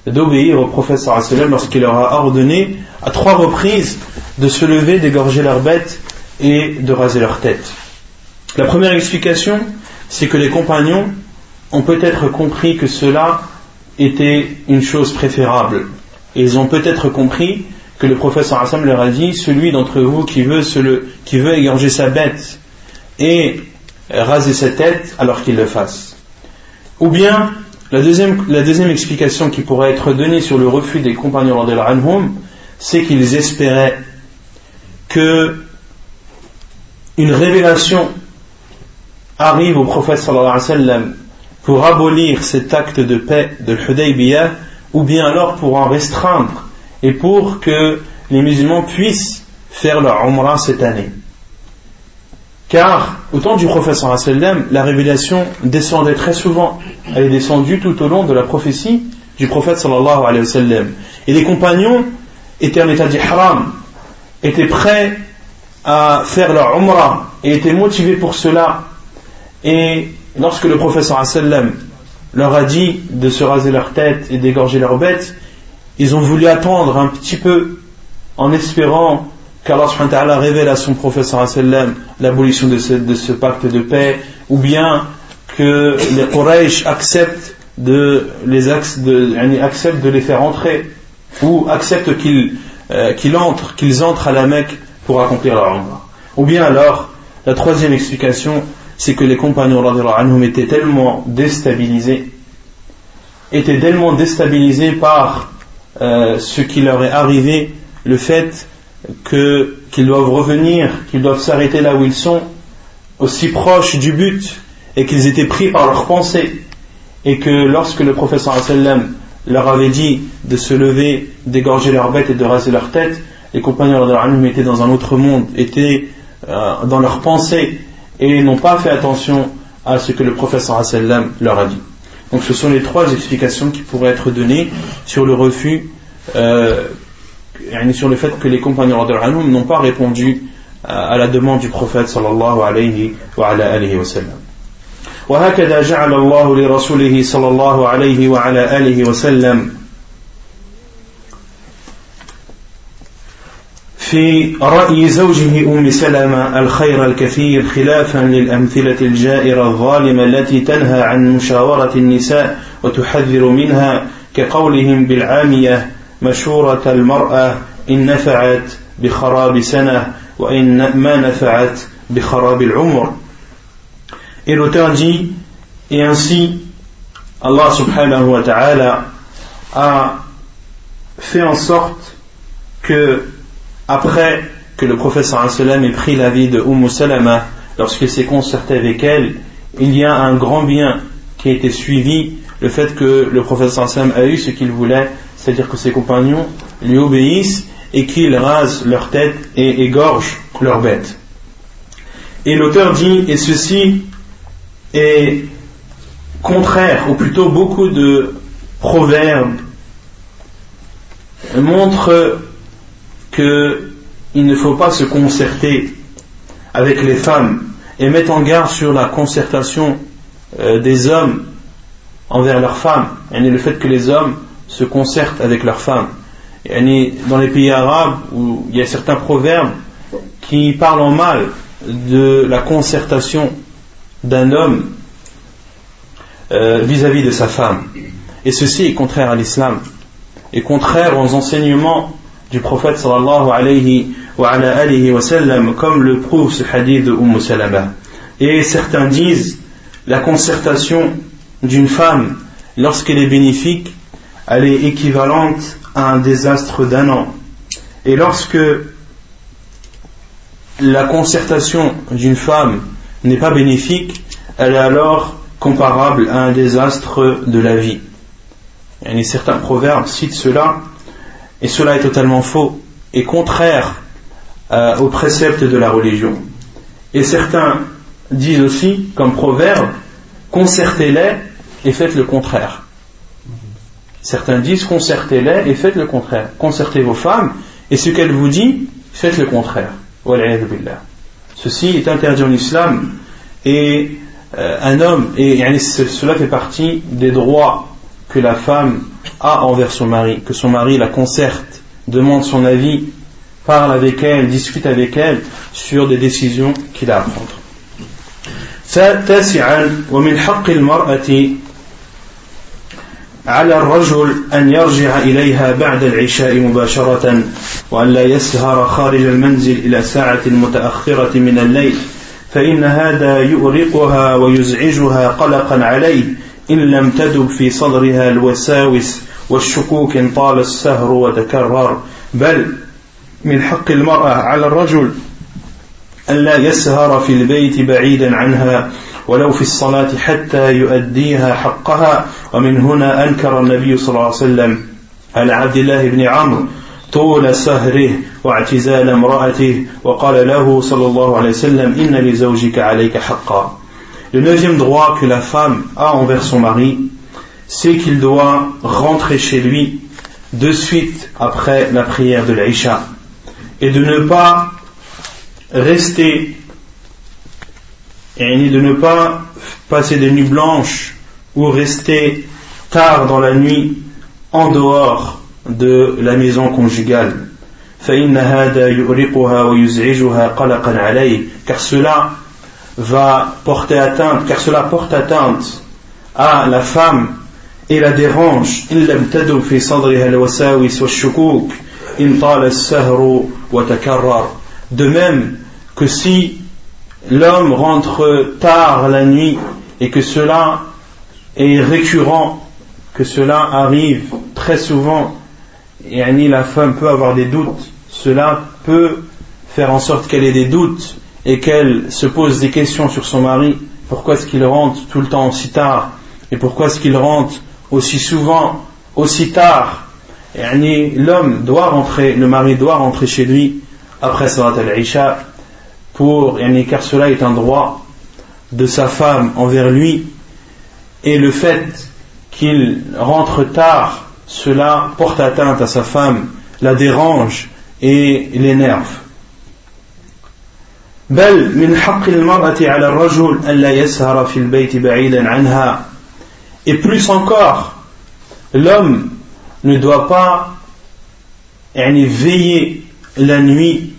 d'obéir au prophète lorsqu'il leur a ordonné à trois reprises de se lever, d'égorger leurs bêtes et de raser leur tête. La première explication, c'est que les compagnons ont peut-être compris que cela était une chose préférable. Ils ont peut-être compris que le professeur Hassan leur a dit celui d'entre vous qui veut, veut égorger sa bête et raser sa tête, alors qu'il le fasse. Ou bien, la deuxième, explication qui pourrait être donnée sur le refus des compagnons de l'Anhum, c'est qu'ils espéraient que une révélation arrive au prophète sallallahu alayhi pour abolir cet acte de paix de l'Hudaybiyah ou bien alors pour en restreindre et pour que les musulmans puissent faire leur umrah cette année. Car au temps du prophète la révélation descendait très souvent. Elle est descendue tout au long de la prophétie du prophète sallallahu alayhi wa sallam. Et les compagnons étaient en état d'ihram, étaient prêts à faire leur umrah et étaient motivés pour cela et lorsque le sallam leur a dit de se raser leur tête et d'égorger leurs bêtes, ils ont voulu attendre un petit peu en espérant qu'Allah révèle à son professeur l'abolition de ce, pacte de paix ou bien que les Quraysh acceptent de les, de, acceptent de les faire entrer ou acceptent qu'ils euh, entrent, qu'ils entrent à la Mecque pour accomplir leur umrah. Ou bien alors, la troisième explication, c'est que les compagnons anhum étaient tellement déstabilisés, étaient tellement déstabilisés par euh, ce qui leur est arrivé, le fait qu'ils doivent revenir, qu'ils doivent s'arrêter là où ils sont, aussi proches du but, et qu'ils étaient pris par leurs pensées, et que lorsque le professeur sallam leur avait dit de se lever, d'égorger leur bête et de raser leur tête, les compagnons de étaient dans un autre monde, étaient euh, dans leurs pensées et n'ont pas fait attention à ce que le professeur sallam leur a dit. Donc ce sont les trois explications qui pourraient être données sur le refus, euh, sur le fait que les compagnons de n'ont pas répondu à la demande du prophète sallallahu alayhi wa alayhi wa sallam. وهكذا جعل الله لرسوله صلى الله عليه وعلى آله وسلم في رأي زوجه أم سلمة الخير الكثير خلافا للأمثلة الجائرة الظالمة التي تنهى عن مشاورة النساء وتحذر منها كقولهم بالعامية مشورة المرأة إن نفعت بخراب سنة وإن ما نفعت بخراب العمر. Et l'auteur dit, et ainsi, Allah subhanahu wa ta'ala a fait en sorte que, après que le prophète sallam ait pris la vie de Umm Salama, lorsqu'il s'est concerté avec elle, il y a un grand bien qui a été suivi, le fait que le prophète sallam a eu ce qu'il voulait, c'est-à-dire que ses compagnons lui obéissent et qu'ils rasent leur tête et égorgent leurs bêtes. Et l'auteur dit, et ceci est contraire, ou plutôt beaucoup de proverbes montrent qu'il ne faut pas se concerter avec les femmes et mettre en garde sur la concertation euh, des hommes envers leurs femmes, et le fait que les hommes se concertent avec leurs femmes. Dans les pays arabes où il y a certains proverbes qui parlent en mal de la concertation d'un homme euh, vis-à-vis de sa femme. Et ceci est contraire à l'islam, et contraire aux enseignements du prophète sallallahu alayhi wa, alayhi wa sallam, comme le prouve ce hadith de Umm Salama. Et certains disent la concertation d'une femme lorsqu'elle est bénéfique, elle est équivalente à un désastre d'un an. Et lorsque la concertation d'une femme n'est pas bénéfique, elle est alors comparable à un désastre de la vie. Et certains proverbes citent cela, et cela est totalement faux et contraire euh, aux préceptes de la religion. Et certains disent aussi, comme proverbe, concertez-les et faites le contraire. Certains disent concertez-les et faites le contraire. Concertez vos femmes et ce qu'elles vous disent, faites le contraire. Ceci est interdit en islam et euh, un homme, et cela fait partie des droits que la femme a envers son mari, que son mari la concerte, demande son avis, parle avec elle, discute avec elle sur des décisions qu'il a à prendre. على الرجل أن يرجع إليها بعد العشاء مباشرة وأن لا يسهر خارج المنزل إلى ساعة متأخرة من الليل فإن هذا يؤرقها ويزعجها قلقا عليه إن لم تدب في صدرها الوساوس والشكوك إن طال السهر وتكرر. بل من حق المرأة على الرجل أن لا يسهر في البيت بعيدا عنها ولو في الصلاة حتى يؤديها حقها. ومن هنا أنكر النبي صلى الله عليه وسلم على عبد الله بن عمرو طول سهره واعتزال امرأته وقال له صلى الله عليه وسلم إن لزوجك عليك حقا. Le neuvième droit que la femme a envers son mari, c'est qu'il doit rentrer chez lui de suite après la prière de l'Aïcha et de ne pas rester et de ne pas passer des nuits blanches ou rester tard dans la nuit en dehors de la maison conjugale. car cela va porter atteinte, car cela porte atteinte à la femme et la dérange. De même que si l'homme rentre tard la nuit et que cela est récurrent, que cela arrive très souvent, et la femme peut avoir des doutes, cela peut faire en sorte qu'elle ait des doutes et qu'elle se pose des questions sur son mari, pourquoi est-ce qu'il rentre tout le temps aussi tard et pourquoi est-ce qu'il rentre aussi souvent, aussi tard? L'homme doit rentrer, le mari doit rentrer chez lui après Salat al-Isha car cela est un droit de sa femme envers lui. Et le fait qu'il rentre tard, cela porte atteinte à sa femme, la dérange et l'énerve. بل من حق المرأة على الرجل ألا يسهر في البيت بعيدا عنها et plus encore l'homme ne doit pas veiller la nuit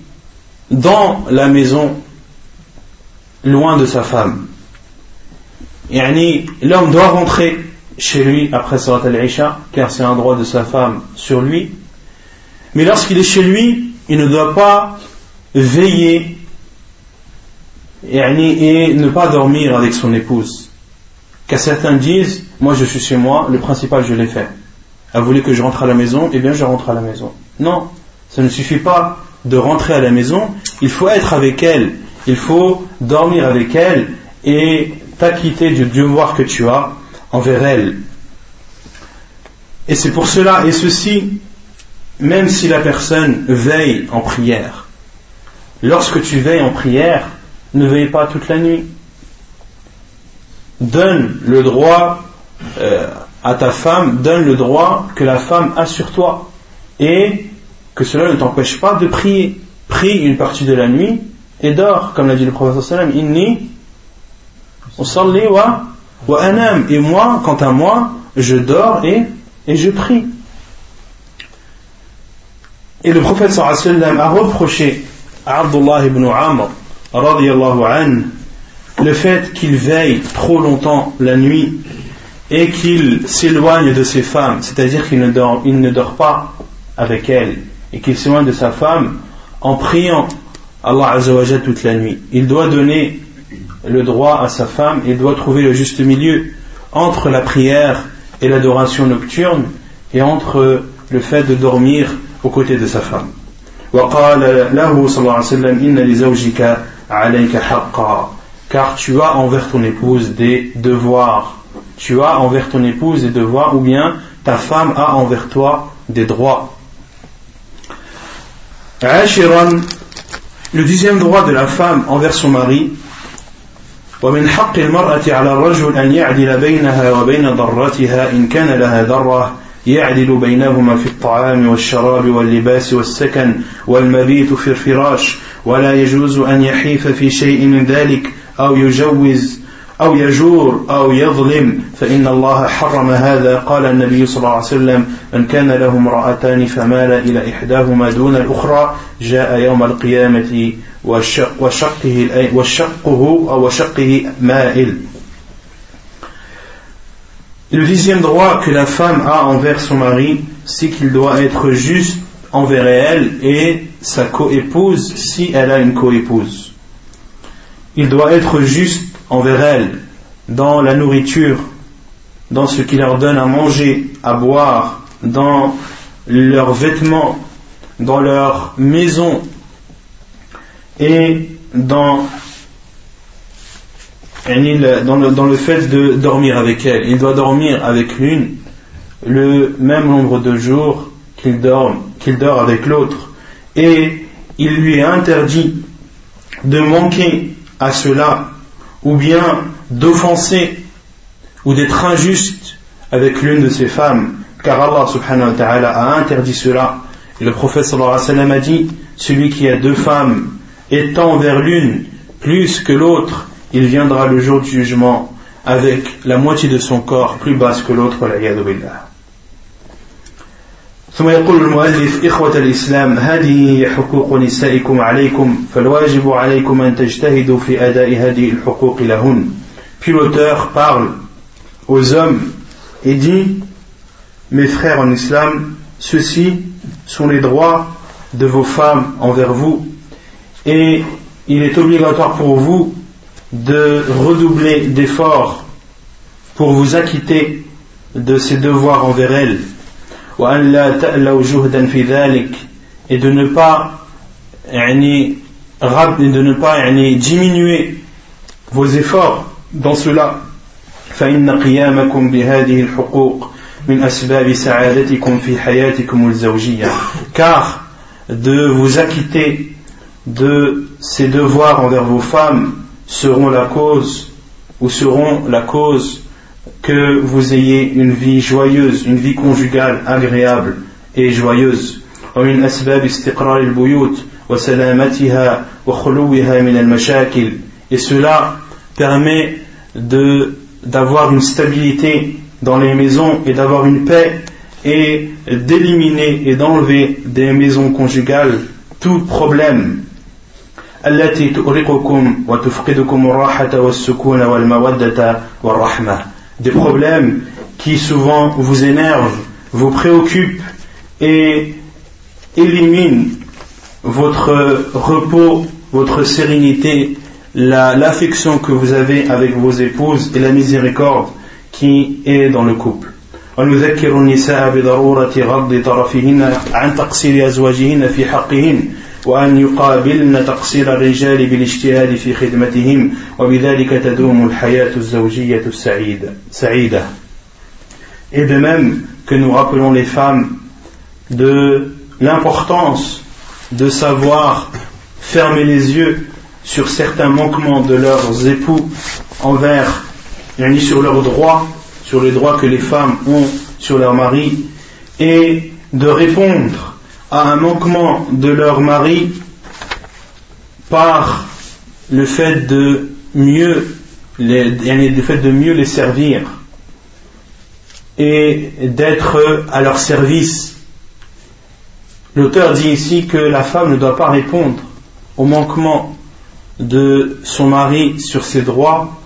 dans la maison loin de sa femme l'homme doit rentrer chez lui après Salat al-Isha car c'est un droit de sa femme sur lui mais lorsqu'il est chez lui il ne doit pas veiller et ne pas dormir avec son épouse. Car certains disent, moi je suis chez moi, le principal je l'ai fait. Elle voulait que je rentre à la maison, eh bien je rentre à la maison. Non, ça ne suffit pas de rentrer à la maison, il faut être avec elle, il faut dormir avec elle et t'acquitter du devoir que tu as envers elle. Et c'est pour cela, et ceci, même si la personne veille en prière. Lorsque tu veilles en prière, ne veille pas toute la nuit. Donne le droit euh, à ta femme, donne le droit que la femme a sur toi. Et que cela ne t'empêche pas de prier. Prie une partie de la nuit et dors, comme l'a dit le prophète sallam, wa wa. Et moi, quant à moi, je dors et, et je prie. Et le prophète sallam a reproché à Abdullah ibn Amr le fait qu'il veille trop longtemps la nuit et qu'il s'éloigne de ses femmes, c'est-à-dire qu'il ne dort, il pas avec elles et qu'il s'éloigne de sa femme en priant Allah Azzawajal toute la nuit. Il doit donner le droit à sa femme et doit trouver le juste milieu entre la prière et l'adoration nocturne et entre le fait de dormir aux côtés de sa femme car tu as envers ton épouse des devoirs. Tu as envers ton épouse des devoirs, ou bien ta femme a envers toi des droits. Le dixième droit de la femme envers son mari. ومن حق المرأة على الرجل أن يعدل بينها وبين ضرتها إن كان لها ذرة يعدل بينهما في الطعام والشراب واللباس والسكن والمبيت في الفراش ولا يجوز أن يحيف في شيء من ذلك أو يجوز أو يجور أو يظلم فإن الله حرم هذا. قال النبي صلى الله عليه وسلم من كان له امرأتان فمال إلى إحداهما دون الأخرى جاء يوم القيامة وشقه, وشقه أو وشقه مائل. Le dixième droit que la femme a envers son mari, c'est qu'il doit être juste envers elle et sa coépouse si elle a une coépouse. Il doit être juste envers elle dans la nourriture, dans ce qu'il leur donne à manger, à boire, dans leurs vêtements, dans leur maison et dans le, dans le fait de dormir avec elle. Il doit dormir avec l'une le même nombre de jours qu'il dort, qu'il dort avec l'autre. Et il lui est interdit de manquer à cela, ou bien d'offenser, ou d'être injuste avec l'une de ses femmes, car Allah subhanahu wa ta'ala a interdit cela. Et le prophète sallallahu alayhi wa a dit, celui qui a deux femmes étant vers l'une plus que l'autre, il viendra le jour du jugement avec la moitié de son corps plus basse que l'autre, la billah. ثم يقول المؤلف إخوة الإسلام هذه حقوق نسائكم عليكم فالواجب عليكم أن تجتهدوا في أداء هذه الحقوق لهن Puis l'auteur parle aux hommes et dit Mes frères en islam, ceux-ci sont les droits de vos femmes envers vous et il est obligatoire pour vous de redoubler d'efforts pour vous acquitter de ses devoirs envers elle et de ne pas de ne pas diminuer vos efforts dans cela فإن قيامكم بهذه الحقوق من أسباب سعادتكم في حياتكم الزوجية car de vous acquitter de ces devoirs envers vos femmes seront la cause ou seront la cause que vous ayez une vie joyeuse, une vie conjugale agréable et joyeuse. ومن أسباب استقرار البيوت وسلامتها وخلوها من المشاكل et cela permet de d'avoir une stabilité dans les maisons et d'avoir une paix et d'éliminer et d'enlever des maisons conjugales tout problème التي تؤرقكم وتفقدكم الراحة والسكون والمودة والرحمة des problèmes qui souvent vous énervent, vous préoccupent et éliminent votre repos, votre sérénité, l'affection que vous avez avec vos épouses et la miséricorde qui est dans le couple. ونذكر النساء بضرورة غض طرفهن عن تقصير أزواجهن في حقهن وأن يقابلن تقصير الرجال بالاجتهاد في خدمتهم وبذلك تدوم الحياة الزوجية السعيدة سعيدة Et de même que nous rappelons les femmes de l'importance de savoir fermer les yeux sur certains manquements de leurs époux envers, ni sur leurs droits, sur les droits que les femmes ont sur leur mari, et de répondre à un manquement de leur mari par le fait de mieux les, le fait de mieux les servir et d'être à leur service. L'auteur dit ici que la femme ne doit pas répondre au manquement de son mari sur ses droits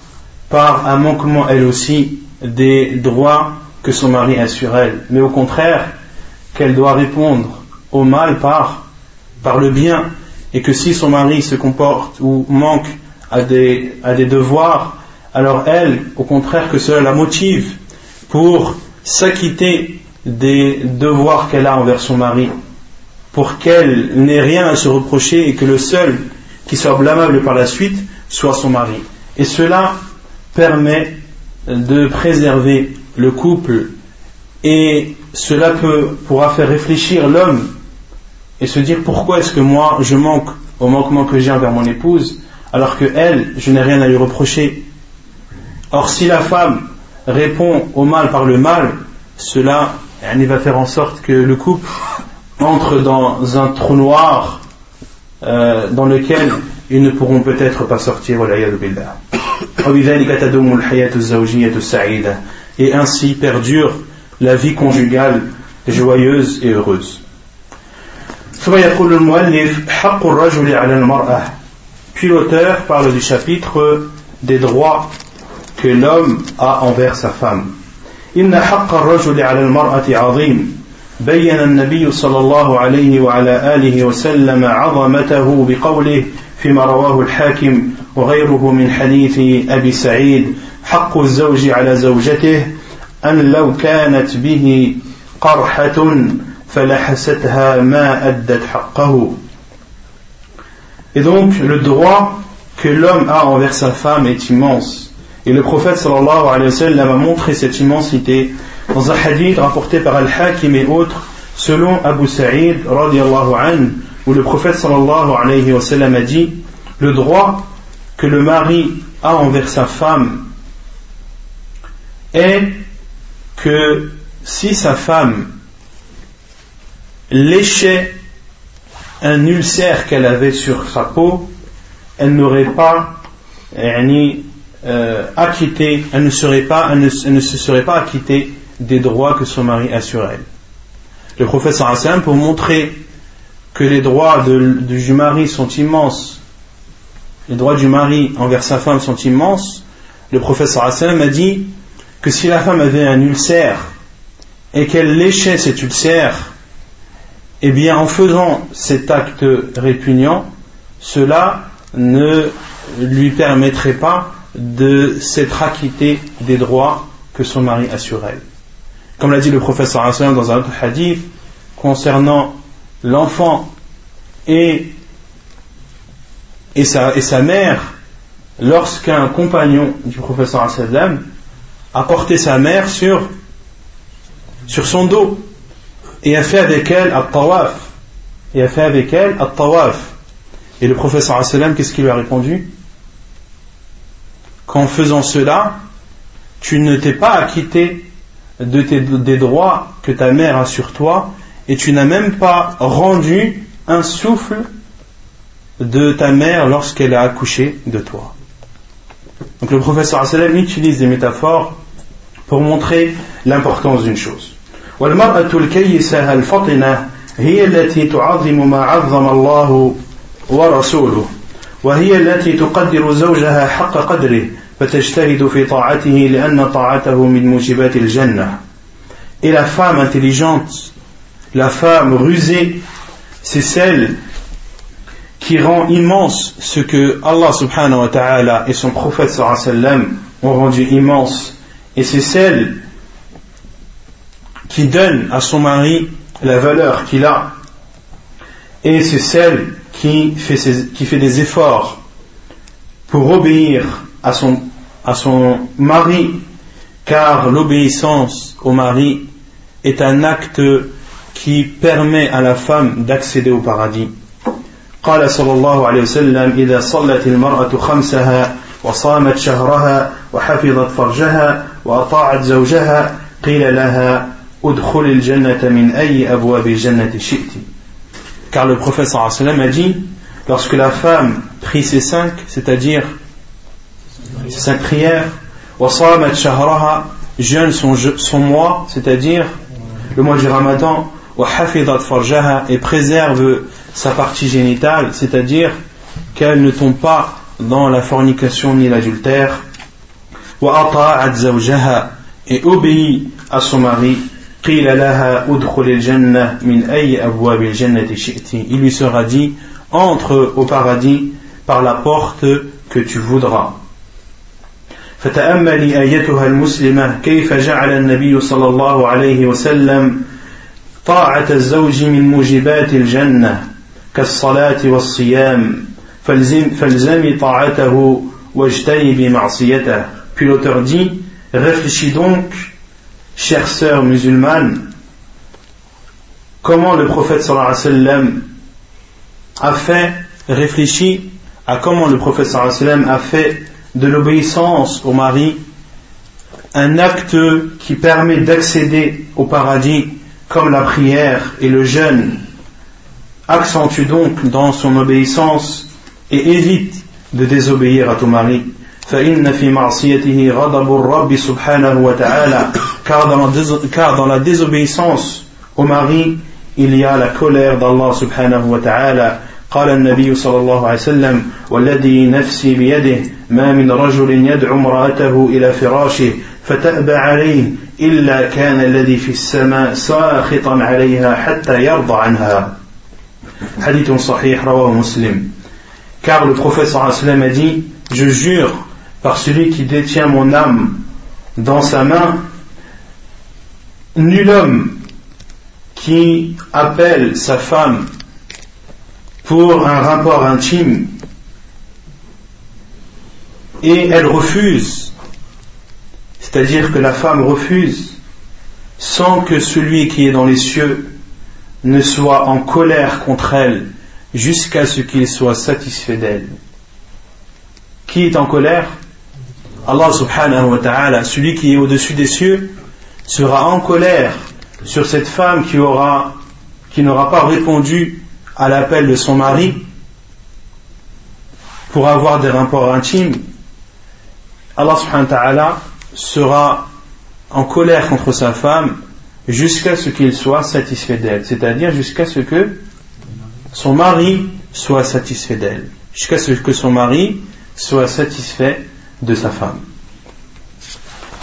par un manquement elle aussi des droits que son mari a sur elle, mais au contraire qu'elle doit répondre au mal par, par le bien, et que si son mari se comporte ou manque à des, à des devoirs, alors elle, au contraire, que cela la motive pour s'acquitter des devoirs qu'elle a envers son mari, pour qu'elle n'ait rien à se reprocher et que le seul qui soit blâmable par la suite soit son mari. Et cela permet de préserver le couple et cela peut, pourra faire réfléchir l'homme et se dire pourquoi est-ce que moi je manque au manquement que j'ai envers mon épouse alors que elle, je n'ai rien à lui reprocher. Or si la femme répond au mal par le mal, cela va faire en sorte que le couple entre dans un trou noir euh, dans lequel ils ne pourront peut-être pas sortir. Et ainsi perdure la vie conjugale joyeuse et heureuse. Puis l'auteur parle du chapitre des droits que l'homme a envers sa femme. إن حق الرجل على المرأة عظيم بين النبي صلى الله عليه وعلى آله وسلم عظمته بقوله فيما رواه الحاكم وغيره من حديث أبي سعيد حق الزوج على زوجته أن لو كانت به قرحة Et donc, le droit que l'homme a envers sa femme est immense. Et le prophète sallallahu alayhi wa sallam a montré cette immensité dans un hadith rapporté par Al-Hakim et autres, selon Abu Sa'id radiallahu anhu, où le prophète sallallahu alayhi wa sallam a dit le droit que le mari a envers sa femme est que si sa femme léchait un ulcère qu'elle avait sur sa peau, elle n'aurait pas euh, acquitté, elle ne, serait pas, elle ne, se serait pas acquittée des droits que son mari a sur elle. Le professeur Hassan, pour montrer que les droits du mari sont immenses, les droits du mari envers sa femme sont immenses, le professeur Hassan m'a dit que si la femme avait un ulcère et qu'elle léchait cet ulcère, eh bien en faisant cet acte répugnant, cela ne lui permettrait pas de s'être acquitté des droits que son mari a sur elle. Comme l'a dit le professeur Hassan dans un autre hadith, concernant l'enfant et sa, mère, lorsqu'un compagnon du professeur sallam a porté sa mère sur son dos et a fait avec elle un tawaf. Et a fait avec elle un tawaf. Et le professeur sallam, qu'est-ce qu'il lui a répondu? Qu'en faisant cela, tu ne t'es pas acquitté des droits que ta mère a sur toi et tu n'as même pas rendu un souffle de ta mère lorsqu'elle a accouché de toi. Donc le professeur sallam utilise des métaphores pour montrer l'importance d'une chose. والمرأة الكيسة الفطنة هي التي تعظم ما عظم الله ورسوله وهي التي تقدر زوجها حق قدره فتجتهد في طاعته لأن طاعته من موجبات الجنة Et la femme intelligente, la femme rusée, c'est celle qui rend immense ce que Allah subhanahu wa ta'ala et son prophète sallam ont rendu immense. Et c'est celle qui donne à son mari la valeur qu'il a. Et c'est celle qui fait, qui fait des efforts pour obéir à son, à son mari, car l'obéissance au mari est un acte qui permet à la femme d'accéder au paradis. قال صلى الله عليه وسلم إذا صلت المرأة خمسها وصامت شهرها وحفظت فرجها وأطاعت زوجها قيل لها car le prophète a dit lorsque la femme prie ses cinq, c'est-à-dire sa prière, jeûne son, son mois, c'est-à-dire le mois du ramadan, et préserve sa partie génitale, c'est-à-dire qu'elle ne tombe pas dans la fornication ni l'adultère, et obéit à son mari, il lui sera dit entre au paradis par la porte que tu voudras. فتأملي أيتها المسلمة كيف جعل النبي صلى الله عليه وسلم طاعة الزوج من موجبات الجنة كالصلاة والصيام. فالزمي طاعته واجتنبي معصيته. Puis l'auteur dit Réfléchis donc, chère sœur musulmane, comment le prophète sallallahu alayhi wa sallam a fait, réfléchis à comment le prophète sallallahu alayhi wa sallam a fait de l'obéissance au mari un acte qui permet d'accéder au paradis comme la prière et le jeûne accentue donc dans son obéissance et évite de désobéir à ton mari. فإن في معصيته غضب الرب سبحانه وتعالى car dans la, car dans la désobéissance au mari, il y a la colère d'Allah subhanahu wa ta'ala. قال النبي صلى الله عليه وسلم والذي نفسي بيده ما من رجل يدعو امرأته إلى فراشه فتأبى عليه إلا كان الذي في السماء ساخطا عليها حتى يرضى عنها حديث صحيح رواه مسلم car le prophète صلى الله عليه وسلم a dit je jure par celui qui détient mon âme dans sa main nul homme qui appelle sa femme pour un rapport intime et elle refuse, c'est-à-dire que la femme refuse sans que celui qui est dans les cieux ne soit en colère contre elle jusqu'à ce qu'il soit satisfait d'elle. Qui est en colère? Allah subhanahu wa ta'ala, celui qui est au-dessus des cieux, sera en colère sur cette femme qui aura, qui n'aura pas répondu à l'appel de son mari pour avoir des rapports intimes. Allah subhanahu wa ta'ala sera en colère contre sa femme jusqu'à ce qu'il soit satisfait d'elle, c'est-à-dire jusqu'à ce que son mari soit satisfait d'elle, jusqu'à ce que son mari soit satisfait de sa femme.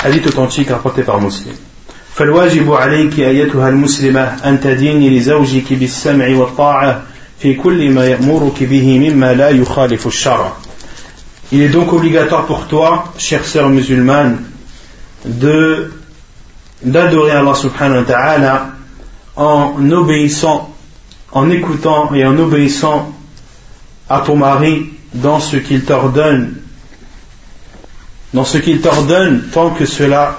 Hadith authentique rapporté par Muslim. فالواجب عليك أيتها المسلمة أن تديني لزوجك بالسمع والطاعة في كل ما يأمرك به مما لا يخالف الشرع. Il est donc obligatoire pour toi, chère sœur musulmane, de d'adorer Allah subhanahu wa ta'ala en obéissant, en écoutant et en obéissant à ton mari dans ce qu'il t'ordonne, dans ce qu'il t'ordonne tant que cela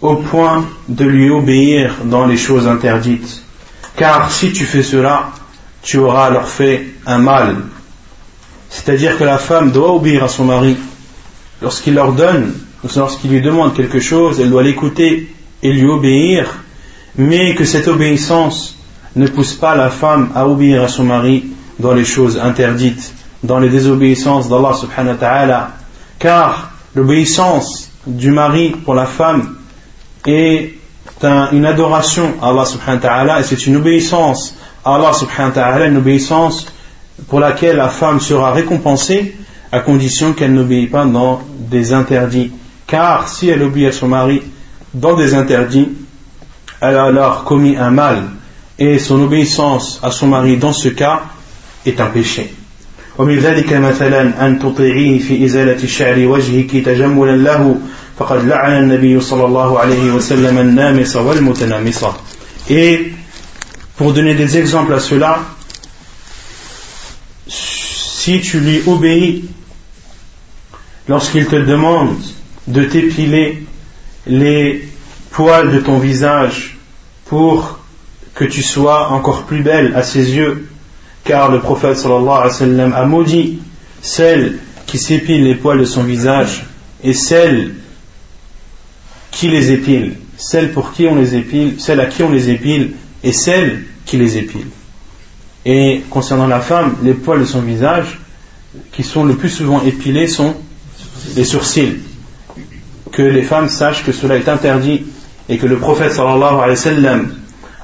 au point de lui obéir dans les choses interdites. Car si tu fais cela, tu auras alors fait un mal. C'est-à-dire que la femme doit obéir à son mari. Lorsqu'il leur donne, lorsqu'il lui demande quelque chose, elle doit l'écouter et lui obéir, mais que cette obéissance ne pousse pas la femme à obéir à son mari dans les choses interdites, dans les désobéissances d'Allah subhanahu wa ta'ala. Car l'obéissance du mari pour la femme est une adoration à Allah subhanahu wa ta'ala et c'est une obéissance à Allah subhanahu wa ta'ala, une obéissance pour laquelle la femme sera récompensée à condition qu'elle n'obéit pas dans des interdits. Car si elle obéit à son mari dans des interdits, elle a alors commis un mal et son obéissance à son mari dans ce cas est un péché. ومن ذلك مثلا أن تطيعيه في إزالة شعر وجهك تجملا له فقد لعن النبي صلى الله عليه وسلم النامص والمتنامصة Et pour donner des exemples à cela, si tu lui obéis lorsqu'il te demande de t'épiler les poils de ton visage pour que tu sois encore plus belle à ses yeux, car le prophète sallallahu alayhi wa sallam a maudit celle qui s'épile les poils de son visage et celle qui les épile, celle pour qui on les épile, celle à qui on les épile et celle qui les épile. Et concernant la femme, les poils de son visage qui sont le plus souvent épilés sont les sourcils. Que les femmes sachent que cela est interdit et que le prophète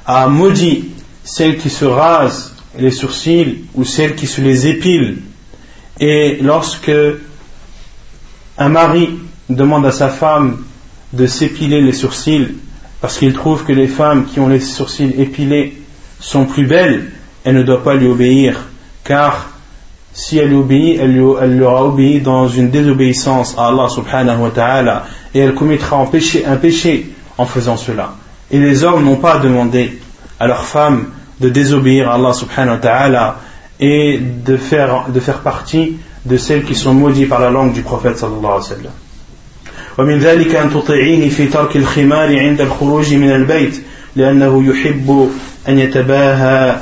a maudit celles qui se rasent les sourcils ou celles qui se les épilent. Et lorsque un mari demande à sa femme de s'épiler les sourcils parce qu'il trouve que les femmes qui ont les sourcils épilés sont plus belles, elle ne doit pas lui obéir, car si elle obéit, elle, lui, elle aura obéi dans une désobéissance à Allah subhanahu wa ta'ala, et elle commettra un péché, un péché en faisant cela. Et les hommes n'ont pas demandé à leurs femmes de désobéir à Allah subhanahu wa ta'ala et de faire, de faire partie de celles qui sont maudites par la langue du prophète sallallahu alayhi wa sallam. ومن ذلك أن تطيعيه في ترك الخمار عند الخروج من البيت لأنه يحب أن يتباهى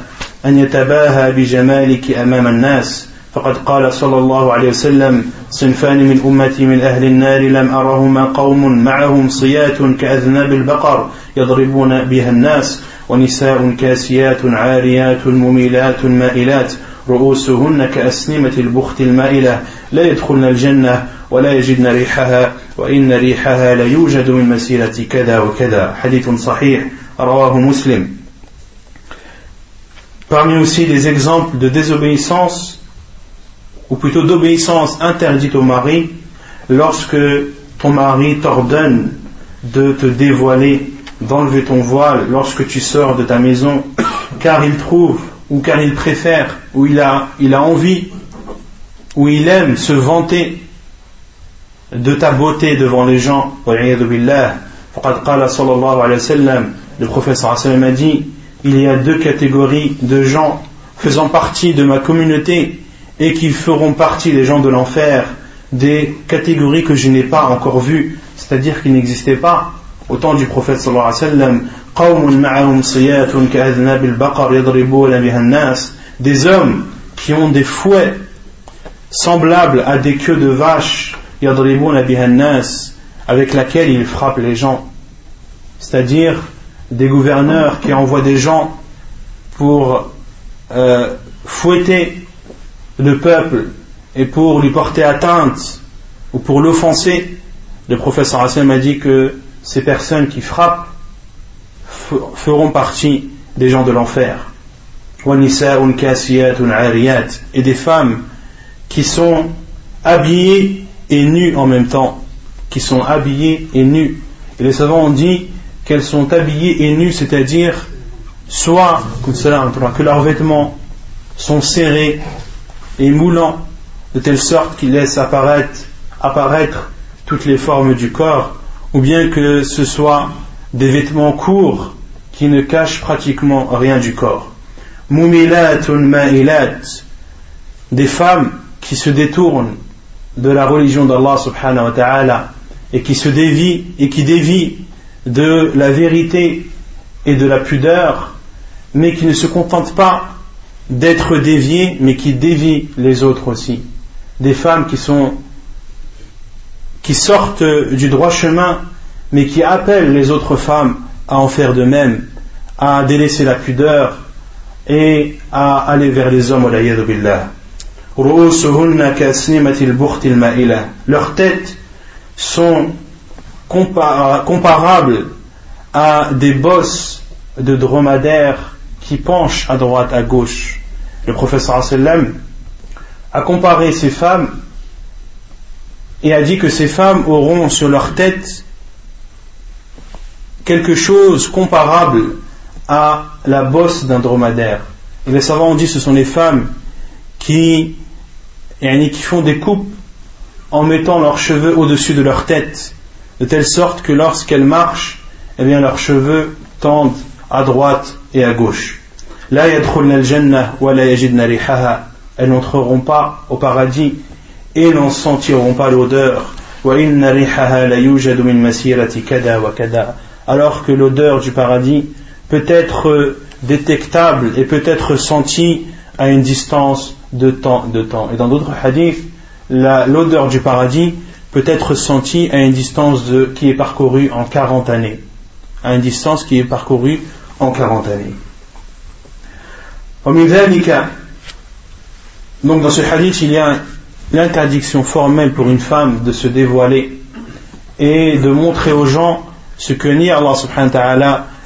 أن يتباهى بجمالك أمام الناس. فقد قال صلى الله عليه وسلم صنفان من أمتي من أهل النار لم أرهما قوم معهم صيات كأذناب البقر يضربون بها الناس ونساء كاسيات عاريات مميلات مائلات رؤوسهن كأسنمة البخت المائلة لا يدخلن الجنة ولا يجدن ريحها وإن ريحها ليوجد من مسيرة كذا وكذا حديث صحيح رواه مسلم Parmi aussi les exemples de désobéissance ou plutôt d'obéissance interdite au mari, lorsque ton mari t'ordonne de te dévoiler, d'enlever ton voile lorsque tu sors de ta maison, car il trouve ou car il préfère ou il a, envie ou il aime se vanter de ta beauté devant les gens. Le professeur a dit il y a deux catégories de gens faisant partie de ma communauté et qui feront partie des gens de l'enfer, des catégories que je n'ai pas encore vues, c'est-à-dire qui n'existaient pas au temps du prophète sallallahu des hommes qui ont des fouets semblables à des queues de vaches avec laquelle ils frappent les gens. C'est-à-dire des gouverneurs qui envoient des gens pour euh, fouetter le peuple et pour lui porter atteinte ou pour l'offenser, le professeur Hassan m'a dit que ces personnes qui frappent feront partie des gens de l'enfer. Et des femmes qui sont habillés et nus en même temps, qui sont habillés et nus. Et les savants ont dit qu'elles sont habillées et nues, c'est-à-dire soit que leurs vêtements sont serrés et moulants de telle sorte qu'ils laissent apparaître, apparaître toutes les formes du corps, ou bien que ce soit des vêtements courts qui ne cachent pratiquement rien du corps. Mumilatun ma'ilat, des femmes qui se détournent de la religion d'Allah subhanahu wa ta'ala et qui se dévient et qui dévient de la vérité et de la pudeur, mais qui ne se contentent pas d'être déviées, mais qui dévient les autres aussi. Des femmes qui sont qui sortent du droit chemin, mais qui appellent les autres femmes à en faire de même, à délaisser la pudeur et à aller vers les hommes. Leurs têtes sont comparables à des bosses de dromadaires qui penchent à droite, à gauche. Le professeur sallam a comparé ces femmes et a dit que ces femmes auront sur leur tête quelque chose comparable à la bosse d'un dromadaire. Et les savants ont dit que ce sont les femmes qui, qui font des coupes en mettant leurs cheveux au-dessus de leur tête, de telle sorte que lorsqu'elles marchent, eh bien leurs cheveux tendent à droite et à gauche. Elles n'entreront pas au paradis et n'en sentiront pas l'odeur. Alors que l'odeur du paradis peut être détectable et peut être sentie à une distance de temps. De temps. Et dans d'autres hadiths, l'odeur du paradis peut être sentie à une distance de, qui est parcourue en 40 années. À une distance qui est parcourue en 40 années. Donc dans ce hadith, il y a l'interdiction formelle pour une femme de se dévoiler et de montrer aux gens ce que ni Allah subhanahu wa ta'ala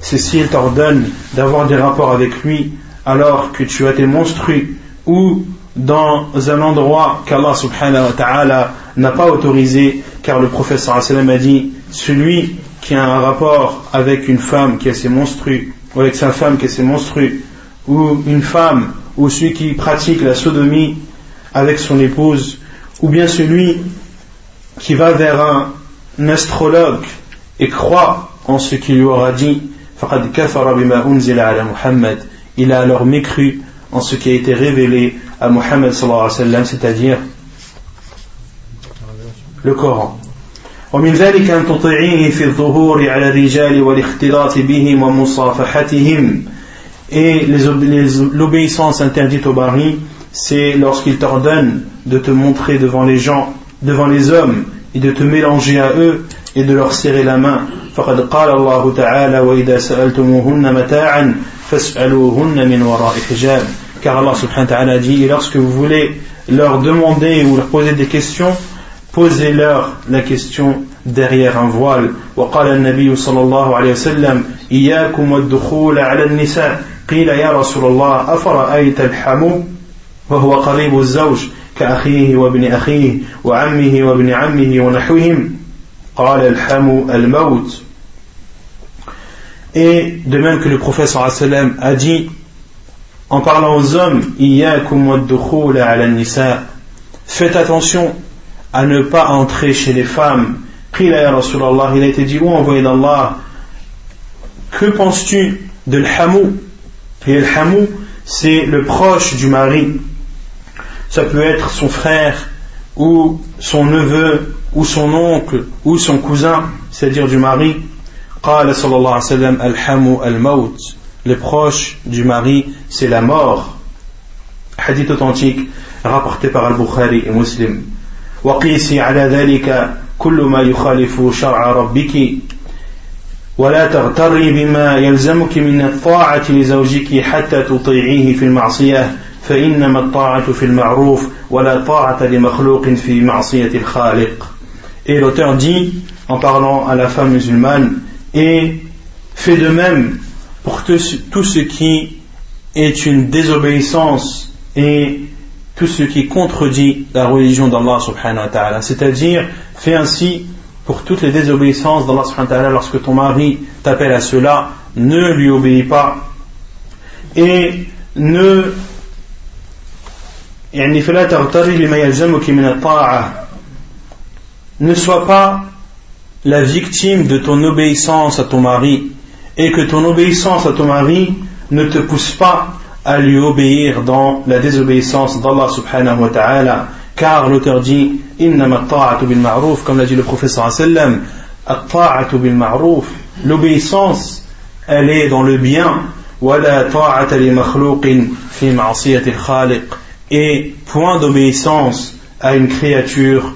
c'est s'il t'ordonne d'avoir des rapports avec lui alors que tu as tes monstrues ou dans un endroit qu'Allah subhanahu wa ta'ala n'a pas autorisé car le prophète sallam a dit celui qui a un rapport avec une femme qui a ses monstrues ou avec sa femme qui a ses monstrues ou une femme ou celui qui pratique la sodomie avec son épouse ou bien celui qui va vers un, astrologue et croit en ce qu'il lui aura dit il a alors mécru en ce qui a été révélé à Muhammad c'est-à-dire le Coran. ومن ذلك أن تطيعيه في الظهور على الرجال والاختلاط بهم ومصافحتهم et l'obéissance interdite au mari c'est lorsqu'il t'ordonne de te montrer devant les gens devant les hommes et de te mélanger à eux et de leur serrer la main فقد قال الله تعالى وإذا سألتموهن متاعا فاسألوهن من وراء حجاب. Car Allah subhanahu wa ta'ala dit lorsque vous voulez leur demander ou leur poser des questions posez-leur la question derrière un voile. وقال النبي صلى الله عليه وسلم إياكم والدخول على النساء. قيل يا رسول الله أفرأيت الحمو وهو قريب الزوج كأخيه وابن أخيه وعمه وابن عمه ونحوهم؟ Et de même que le prophète sallam a dit en parlant aux hommes faites attention à ne pas entrer chez les femmes. Il a été dit, oh envoyé d'Allah, que penses-tu de l'hamou Et l'hamou, c'est le proche du mari. Ça peut être son frère, ou son neveu, ou son oncle, ou son cousin, c'est-à-dire du mari. قال صلى الله عليه وسلم الحمو الموت. Le proche du mari c'est la mort. Hadith authentique rapporté par Al-Bukhari et Muslim. وقيسي على ذلك كل ما يخالف شرع ربك. ولا تغتري بما يلزمك من الطاعة لزوجك حتى تطيعيه في المعصية. فإنما الطاعة في المعروف ولا طاعة لمخلوق في معصية الخالق. Et l'auteur dit, en parlant à la femme musulmane, et fait de même pour tout ce qui est une désobéissance et tout ce qui contredit la religion d'Allah subhanahu wa ta'ala. C'est-à-dire, fais ainsi pour toutes les désobéissances d'Allah subhanahu wa ta'ala lorsque ton mari t'appelle à cela, ne lui obéis pas. Et ne ne sois pas la victime de ton obéissance à ton mari et que ton obéissance à ton mari ne te pousse pas à lui obéir dans la désobéissance d'Allah subhanahu wa ta'ala. Car l'auteur dit comme l'a dit le professeur l'obéissance elle est dans le bien et point d'obéissance à une créature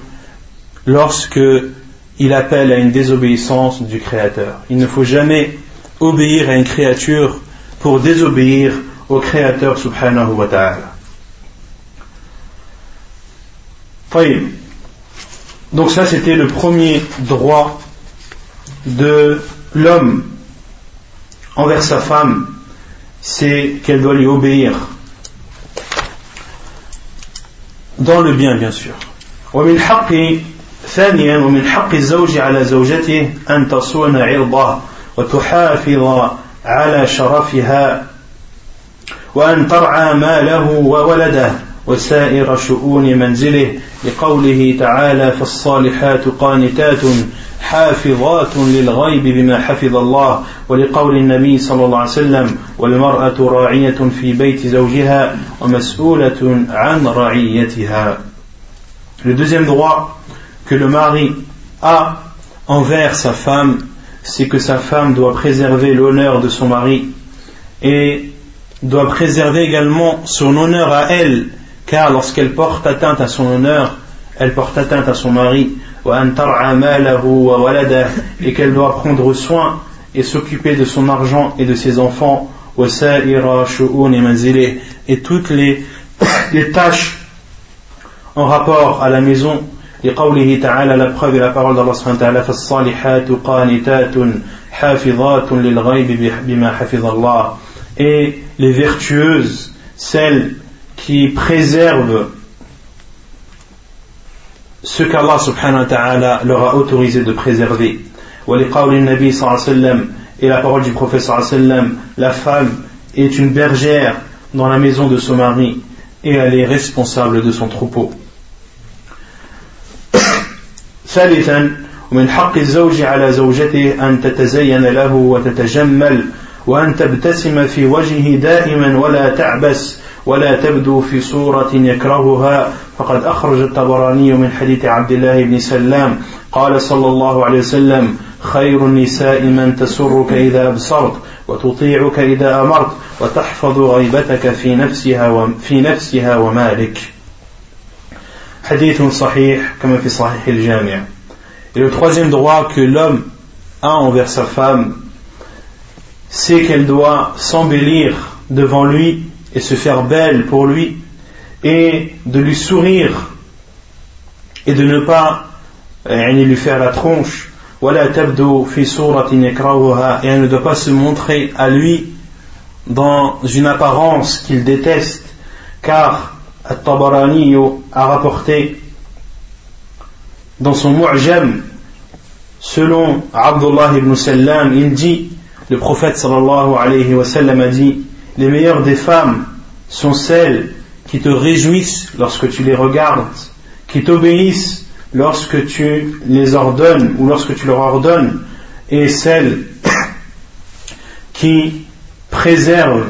lorsque il appelle à une désobéissance du Créateur. Il ne faut jamais obéir à une créature pour désobéir au Créateur subhanahu wa ta'ala. Donc ça c'était le premier droit de l'homme envers sa femme, c'est qu'elle doit lui obéir. Dans le bien bien sûr. ثانيا ومن حق الزوج على زوجته أن تصون عرضه وتحافظ على شرفها وأن ترعى ماله وولده وسائر شؤون منزله. لقوله تعالى فالصالحات قانتات حافظات للغيب بما حفظ الله. ولقول النبي صلى الله عليه وسلم والمرأة راعية في بيت زوجها ومسؤولة عن رعيتها. Le deuxième droit que le mari a envers sa femme, c'est que sa femme doit préserver l'honneur de son mari et doit préserver également son honneur à elle, car lorsqu'elle porte atteinte à son honneur, elle porte atteinte à son mari, et qu'elle doit prendre soin et s'occuper de son argent et de ses enfants, et toutes les, [coughs] les tâches en rapport à la maison. لقوله تعالى la preuve et la parole d'Allah subhanahu wa ta'ala فالصالحات قانتات حافظات للغيب بما حفظ الله et les vertueuses celles qui préservent ce qu'Allah subhanahu wa ta'ala leur a autorisé de préserver. Et la parole du prophète sallam, la femme est une bergère dans la maison de son mari et elle est responsable de son troupeau. ثالثا ومن حق الزوج على زوجته أن تتزين له وتتجمل وأن تبتسم في وجهه دائما ولا تعبس ولا تبدو في صورة يكرهها. فقد أخرج الطبراني من حديث عبد الله بن سلام قال صلى الله عليه وسلم خير النساء من تسرك إذا أبصرت وتطيعك إذا أمرت وتحفظ غيبتك في نفسها وفي نفسها ومالك. hadith comme. Et le troisième droit que l'homme a envers sa femme, c'est qu'elle doit s'embellir devant lui et se faire belle pour lui et de lui sourire et de ne pas lui faire la tronche et elle ne doit pas se montrer à lui dans une apparence qu'il déteste car At-Tabarani a rapporté dans son Mu'jam selon Abdullah ibn Sallam il dit le prophète sallallahu alayhi wa sallam a dit les meilleures des femmes sont celles qui te réjouissent lorsque tu les regardes, qui t'obéissent lorsque tu les ordonnes ou lorsque tu leur ordonnes, et celles [coughs] qui préservent,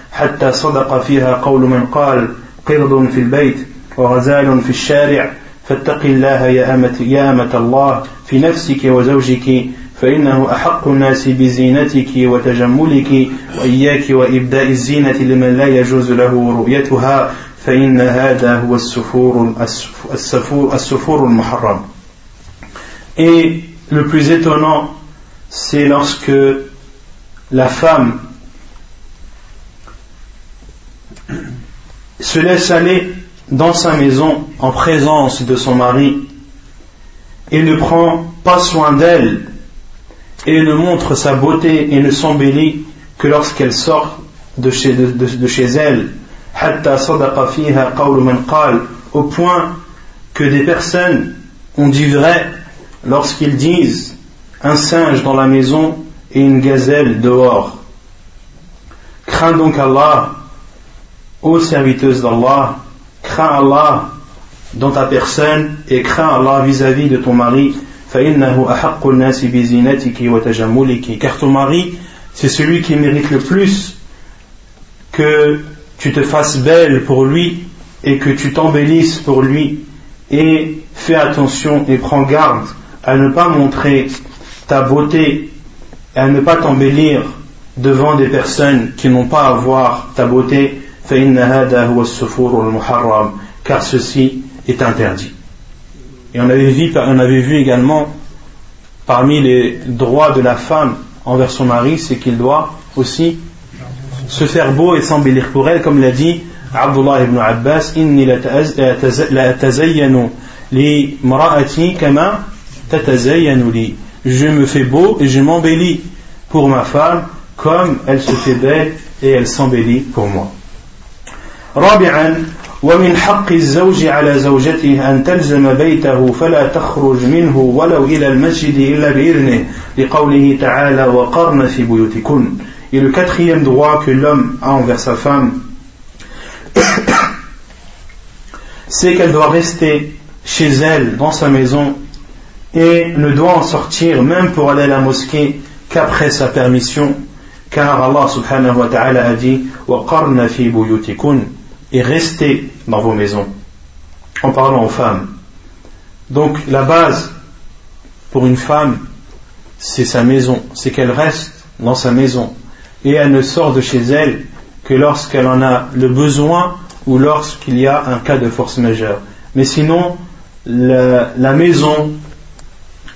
حتى صدق فيها قول من قال قرض في البيت وغزال في الشارع فاتق الله يا أمة, يا أمة الله في نفسك وزوجك فإنه أحق الناس بزينتك وتجملك وإياك وإبداء الزينة لمن لا يجوز له رؤيتها فإن هذا هو السفور السفور السفور المحرم. Et le plus étonnant, c'est lorsque la femme se laisse aller dans sa maison en présence de son mari et ne prend pas soin d'elle et ne montre sa beauté et ne s'embellit que lorsqu'elle sort de chez, de, chez elle au point que des personnes ont dit vrai lorsqu'ils disent un singe dans la maison et une gazelle dehors. Crains donc Allah, ô serviteuse d'Allah, crains Allah dans ta personne et crains Allah vis-à-vis de ton mari. Car ton mari, c'est celui qui mérite le plus que tu te fasses belle pour lui et que tu t'embellisses pour lui. Et fais attention et prends garde à ne pas montrer ta beauté et à ne pas t'embellir devant des personnes qui n'ont pas à voir ta beauté car ceci est interdit. Et on avait vu, également parmi les droits de la femme envers son mari, c'est qu'il doit aussi se faire beau et s'embellir pour elle, comme l'a dit Abdullah ibn Abbas, inni li mara'ati kama li. Je me fais beau et je m'embellis pour ma femme comme elle se fait belle et elle s'embellit pour moi. رابعا ومن حق الزوج على زوجته أن تلزم بيته فلا تخرج منه ولو إلى المسجد إلا بإذنه لقوله تعالى وقرن في بيوتكن Et le quatrième droit que l'homme a envers sa femme, c'est qu'elle doit rester chez elle, dans sa maison, et ne doit en sortir même pour aller à la mosquée qu'après sa permission, car Allah subhanahu wa ta'ala a dit وَقَرْنَ فِي بُيُوتِكُنْ et restez dans vos maisons, en parlant aux femmes. Donc la base pour une femme, c'est sa maison, c'est qu'elle reste dans sa maison et elle ne sort de chez elle que lorsqu'elle en a le besoin ou lorsqu'il y a un cas de force majeure. Mais sinon, la, la maison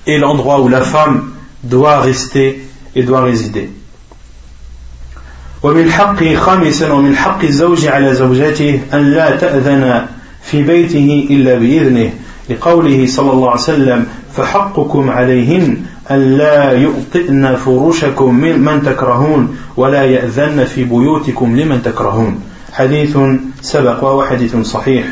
est l'endroit où la femme doit rester et doit résider. ومن حق خامسا ومن حق الزوج على زوجته أن لا تأذن في بيته إلا بإذنه لقوله صلى الله عليه وسلم فحقكم عليهن أن لا يؤطئن فروشكم من تكرهون ولا يأذن في بيوتكم لمن تكرهون. حديث سبق وهو حديث صحيح.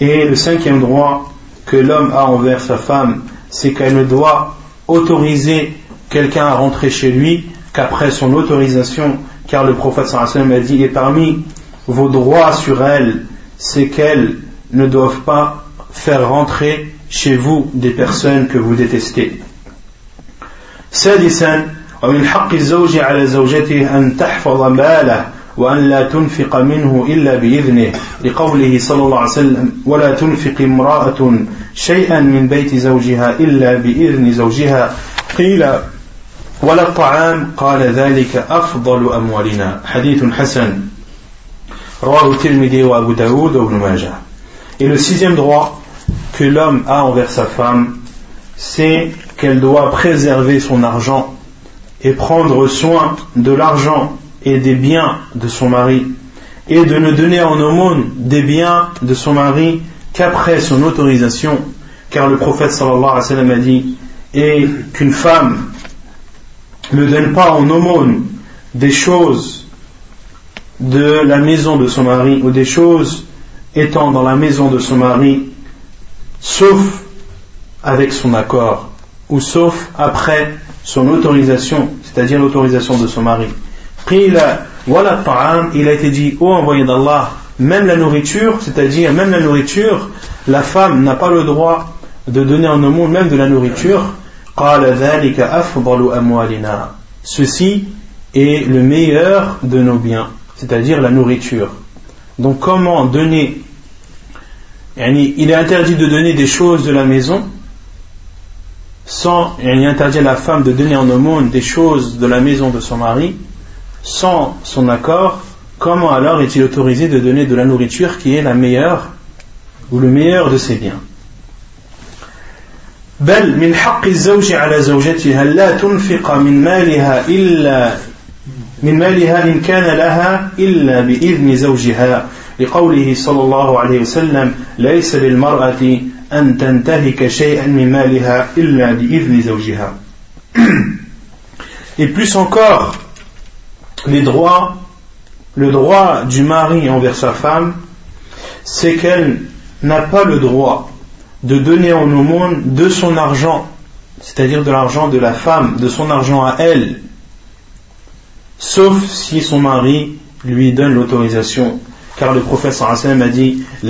Et le cinquième droit que l'homme a envers sa femme, c'est qu'elle ne doit autoriser quelqu'un à rentrer chez lui qu'après son autorisation car le prophète sallam a dit, et parmi vos droits sur elles, c'est qu'elles ne doivent pas faire rentrer chez vous des personnes que vous détestez. سادسا ومن حق الزوج على زوجته أن تحفظ ماله وأن لا تنفق منه إلا بإذنه لقوله صلى الله عليه وسلم ولا تنفق امرأة شيئا من بيت زوجها إلا بإذن زوجها قيل ولا الطعام قال ذلك أفضل أموالنا حديث حسن رواه الترمذي وأبو داود وابن ماجه Et le sixième droit que l'homme a envers sa femme, c'est qu'elle doit préserver son argent et prendre soin de l'argent et des biens de son mari et de ne donner en aumône des biens de son mari qu'après son autorisation car le prophète sallallahu alayhi wa sallam a dit et qu'une femme ne donne pas en aumône des choses de la maison de son mari ou des choses étant dans la maison de son mari, sauf avec son accord ou sauf après son autorisation, c'est-à-dire l'autorisation de son mari. Il a été dit, ô envoyé d'Allah, même la nourriture, c'est-à-dire même la nourriture, la femme n'a pas le droit de donner en monde même de la nourriture. Ceci est le meilleur de nos biens, c'est-à-dire la nourriture. Donc comment donner Il est interdit de donner des choses de la maison sans, il est interdit à la femme de donner en aumône des choses de la maison de son mari sans son accord, comment alors est-il autorisé de donner de la nourriture qui est la meilleure ou le meilleur de ses biens? بل من حق الزوج على زوجتها لا تنفق من مالها إلا من مالها إن كان لها إلا بإذن زوجها. لقوله صلى الله عليه وسلم ليس للمرأة أن تنتهك شيئا من مالها إلا بإذن زوجها. [clears throat] Et plus encore, les droits, le droit du mari envers sa femme, c'est qu'elle n'a pas le droit de donner en aumône de son argent, c'est-à-dire de l'argent de la femme, de son argent à elle, sauf si son mari lui donne l'autorisation. Car le prophète a dit Il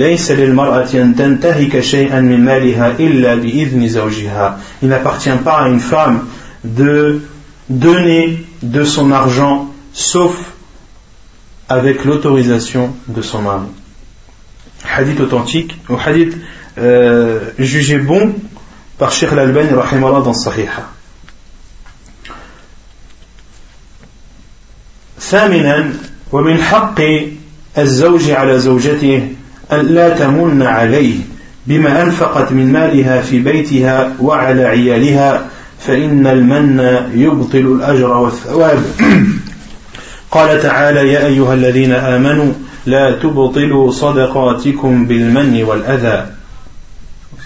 n'appartient pas à une femme de donner de son argent sauf avec l'autorisation de son mari. Hadith authentique, ou hadith euh, jugé bon par Sheikh Al-Albani dans Sahiha. ثامنا ومن حق الزوج على زوجته أن لا تمن عليه بما أنفقت من مالها في بيتها وعلى عيالها فإن المن يبطل الأجر والثواب قال تعالى يا أيها الذين آمنوا لا تبطلوا صدقاتكم بالمن والأذى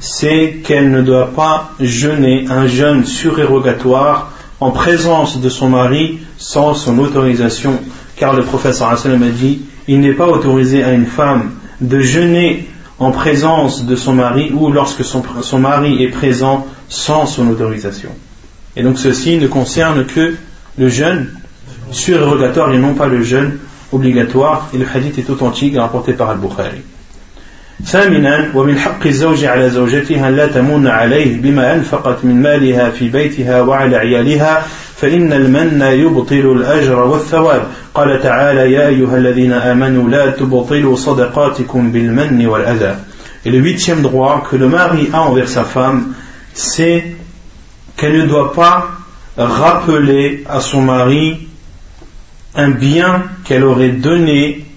c'est qu'elle ne doit pas jeûner un jeûne surérogatoire en présence de son mari sans son autorisation, car le professeur Hassan a dit il n'est pas autorisé à une femme de jeûner en présence de son mari ou lorsque son, mari est présent sans son autorisation. Et donc ceci ne concerne que le jeûne surérogatoire et non pas le jeûne obligatoire. Et le hadith est authentique et rapporté par Al-Bukhari. ثامنا ومن حق الزوج على زوجتها لا تمن عليه بما أنفقت من مالها في بيتها وعلى عيالها فإن المن يبطل الأجر والثواب. قال تعالى يا أيها الذين آمنوا لا تبطلوا صدقاتكم بالمن والأذى. Et le huitième droit que le mari a envers sa femme, c'est qu'elle ne doit pas rappeler à son mari un bien qu'elle aurait donné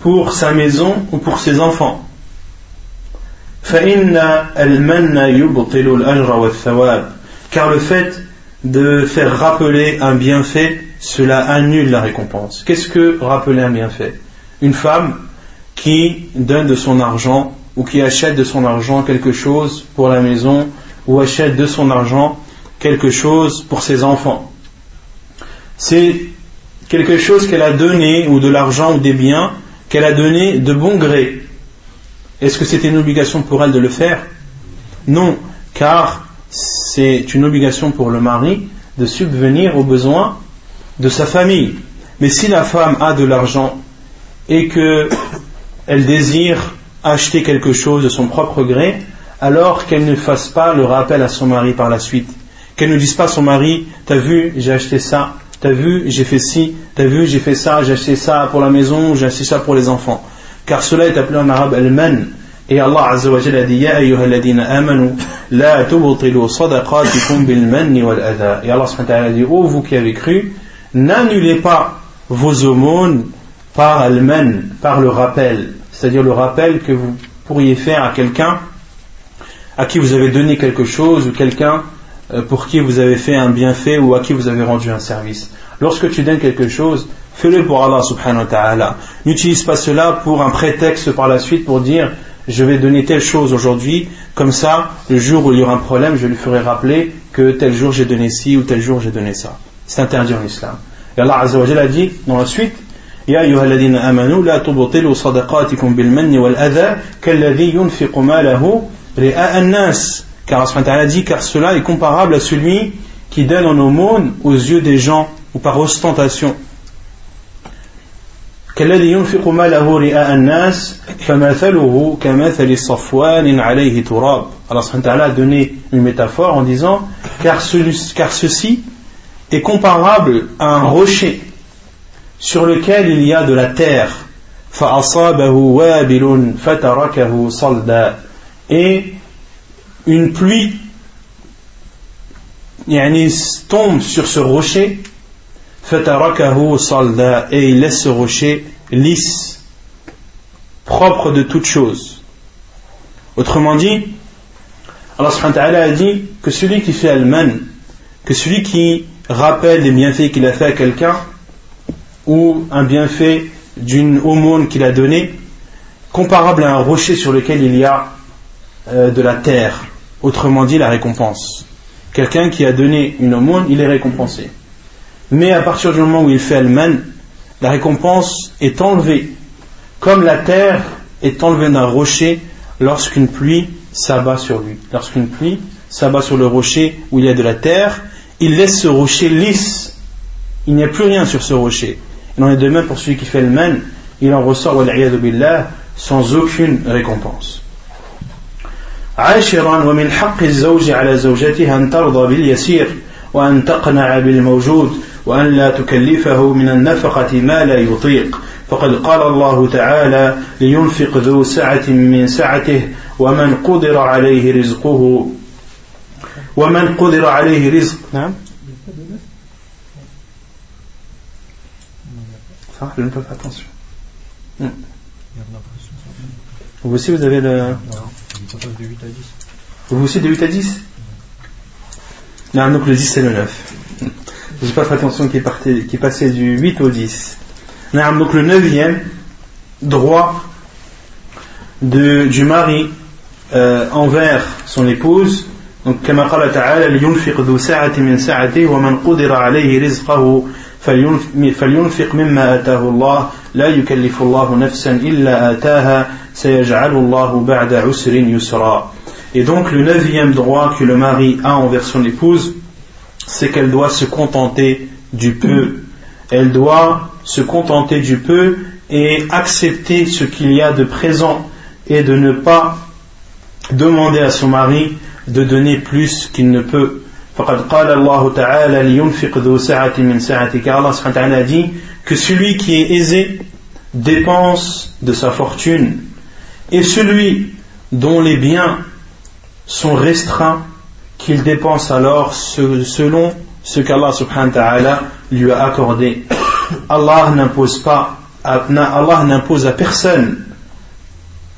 pour sa maison ou pour ses enfants. Car le fait de faire rappeler un bienfait, cela annule la récompense. Qu'est-ce que rappeler un bienfait? Une femme qui donne de son argent ou qui achète de son argent quelque chose pour la maison ou achète de son argent quelque chose pour ses enfants. C'est quelque chose qu'elle a donné ou de l'argent ou des biens qu'elle a donné de bon gré. Est-ce que c'était une obligation pour elle de le faire? Non, car c'est une obligation pour le mari de subvenir aux besoins de sa famille. Mais si la femme a de l'argent et qu'elle désire acheter quelque chose de son propre gré, alors qu'elle ne fasse pas le rappel à son mari par la suite. Qu'elle ne dise pas à son mari, t'as vu, j'ai acheté ça, t'as vu, j'ai fait ci, t'as vu, j'ai fait ça, j'ai acheté ça pour la maison, j'ai acheté ça pour les enfants. Car cela est appelé en arabe al-man. Et Allah Azza wa Jalla dit, Ya ayyuhalladina amanu, la tubtilu sadaqatikum bil manni wal adha. Et Allah dit, oh vous qui avez cru, n'annulez pas vos aumônes par al-man, par le rappel. C'est-à-dire le rappel que vous pourriez faire à quelqu'un à qui vous avez donné quelque chose ou quelqu'un pour qui vous avez fait un bienfait ou à qui vous avez rendu un service. Lorsque tu donnes quelque chose, fais-le pour Allah subhanahu wa ta'ala. N'utilise pas cela pour un prétexte par la suite pour dire je vais donner telle chose aujourd'hui, comme ça, le jour où il y aura un problème, je lui ferai rappeler que tel jour j'ai donné ci ou tel jour j'ai donné ça. C'est interdit en islam. Et Allah Azza wa a dit dans la suite يا أيها الذين آمنوا لا تبطلوا صدقاتكم بالمن والأذى كالذي ينفق ماله رئاء الناس car Allah dit car cela est comparable à celui qui donne en aumône aux yeux des gens ou par ostentation كالذي ينفق ماله رئاء الناس فمثله كمثل صفوان عليه تراب Allah a donné une métaphore en disant car, car ceci est comparable à un rocher sur lequel il y a de la terre et une pluie tombe sur ce rocher et il laisse ce rocher lisse propre de toute chose. Autrement dit Allah a dit que celui qui fait al-man que celui qui rappelle les bienfaits qu'il a fait à quelqu'un ou un bienfait d'une aumône qu'il a donnée, comparable à un rocher sur lequel il y a euh, de la terre, autrement dit la récompense. Quelqu'un qui a donné une aumône, il est récompensé. Mais à partir du moment où il fait al-man, la récompense est enlevée, comme la terre est enlevée d'un rocher lorsqu'une pluie s'abat sur lui. Lorsqu'une pluie s'abat sur le rocher où il y a de la terre, il laisse ce rocher lisse. Il n'y a plus rien sur ce rocher. Il en est de même pour celui qui fait le mal, il en ressort billah, sans aucune récompense. عاشرا ومن حق الزوج على زوجته أن ترضى باليسير وأن تقنع بالموجود وأن لا تكلفه من النفقة ما لا يطيق فقد قال الله تعالى لينفق ذو سعة من سعته ومن قدر عليه رزقه ومن قدر عليه رزق نعم Ça, je ne peux pas attention. Vous aussi, vous avez le. Vous aussi de 8 à 10 Non, donc le 10 c'est le 9. J'ai pas fait attention qui est, parti, qui est passé du 8 au 10. Non, donc le 9e droit de, du mari euh, envers son épouse. Donc, كما قال تعالى لينفق ذو سعة من سعته ومن قدر عليه رزقه فلينفق مما آتاه الله لا يكلف الله نفسا إلا آتاها سيجعل الله بعد عسر يسرا Et donc le neuvième droit que le mari a envers son épouse, c'est qu'elle doit se contenter du peu. Elle doit se contenter du peu et accepter ce qu'il y a de présent et de ne pas demander à son mari de donner plus qu'il ne peut. فقد قال الله تعالى لينفق ذو سعة من سعته car Allah subhanahu wa ta'ala dit que celui qui est aisé dépense de sa fortune et celui dont les biens sont restreints qu'il dépense alors selon ce qu'Allah subhanahu wa ta'ala lui a accordé Allah n'impose pas Allah n'impose à personne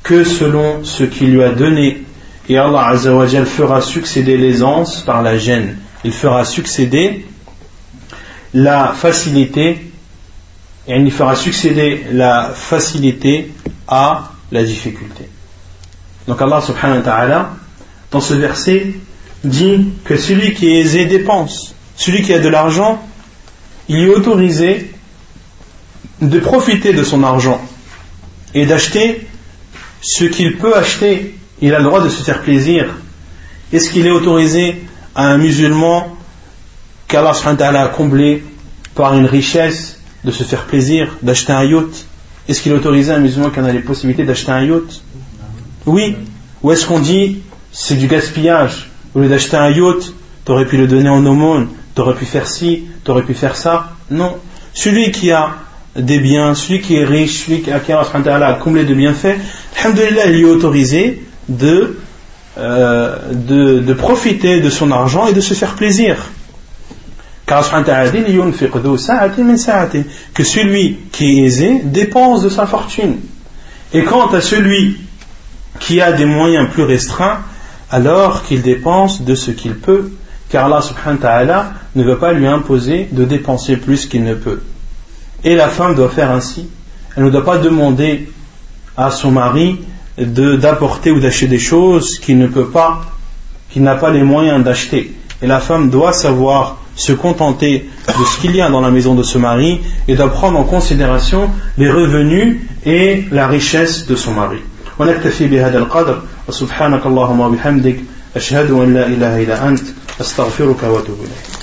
que selon ce qu'il lui a donné et Allah Azzawajal fera succéder l'aisance par la gêne. Il fera succéder la facilité et il fera succéder la facilité à la difficulté. Donc Allah subhanahu wa ta'ala, dans ce verset, dit que celui qui est aisé dépense. Celui qui a de l'argent, il est autorisé de profiter de son argent et d'acheter ce qu'il peut acheter il a le droit de se faire plaisir. Est-ce qu'il est autorisé à un musulman qu'Allah a comblé par une richesse de se faire plaisir, d'acheter un yacht? Est-ce qu'il est autorisé à un musulman qui en a les possibilités d'acheter un yacht? Oui. Ou est-ce qu'on dit c'est du gaspillage Au lieu d'acheter un yacht, tu aurais pu le donner en aumône, tu aurais pu faire ci, tu aurais pu faire ça Non. Celui qui a des biens, celui qui est riche, celui qui a Allah a comblé de bienfaits, alhamdoulilah, il est autorisé euh, de, de, profiter de son argent et de se faire plaisir. Car que celui qui est aisé dépense de sa fortune. Et quant à celui qui a des moyens plus restreints, alors qu'il dépense de ce qu'il peut, car Allah subhanahu wa ta'ala ne veut pas lui imposer de dépenser plus qu'il ne peut. Et la femme doit faire ainsi. Elle ne doit pas demander à son mari d'apporter ou d'acheter des choses qu'il ne peut pas, qu'il n'a pas les moyens d'acheter. Et la femme doit savoir se contenter de ce qu'il y a dans la maison de ce mari et doit prendre en considération les revenus et la richesse de son mari. ونكتفي بهذا القدر وسبحانك اللهم وبحمدك أشهد أن لا إله إلا أنت أستغفرك وأتوب إليك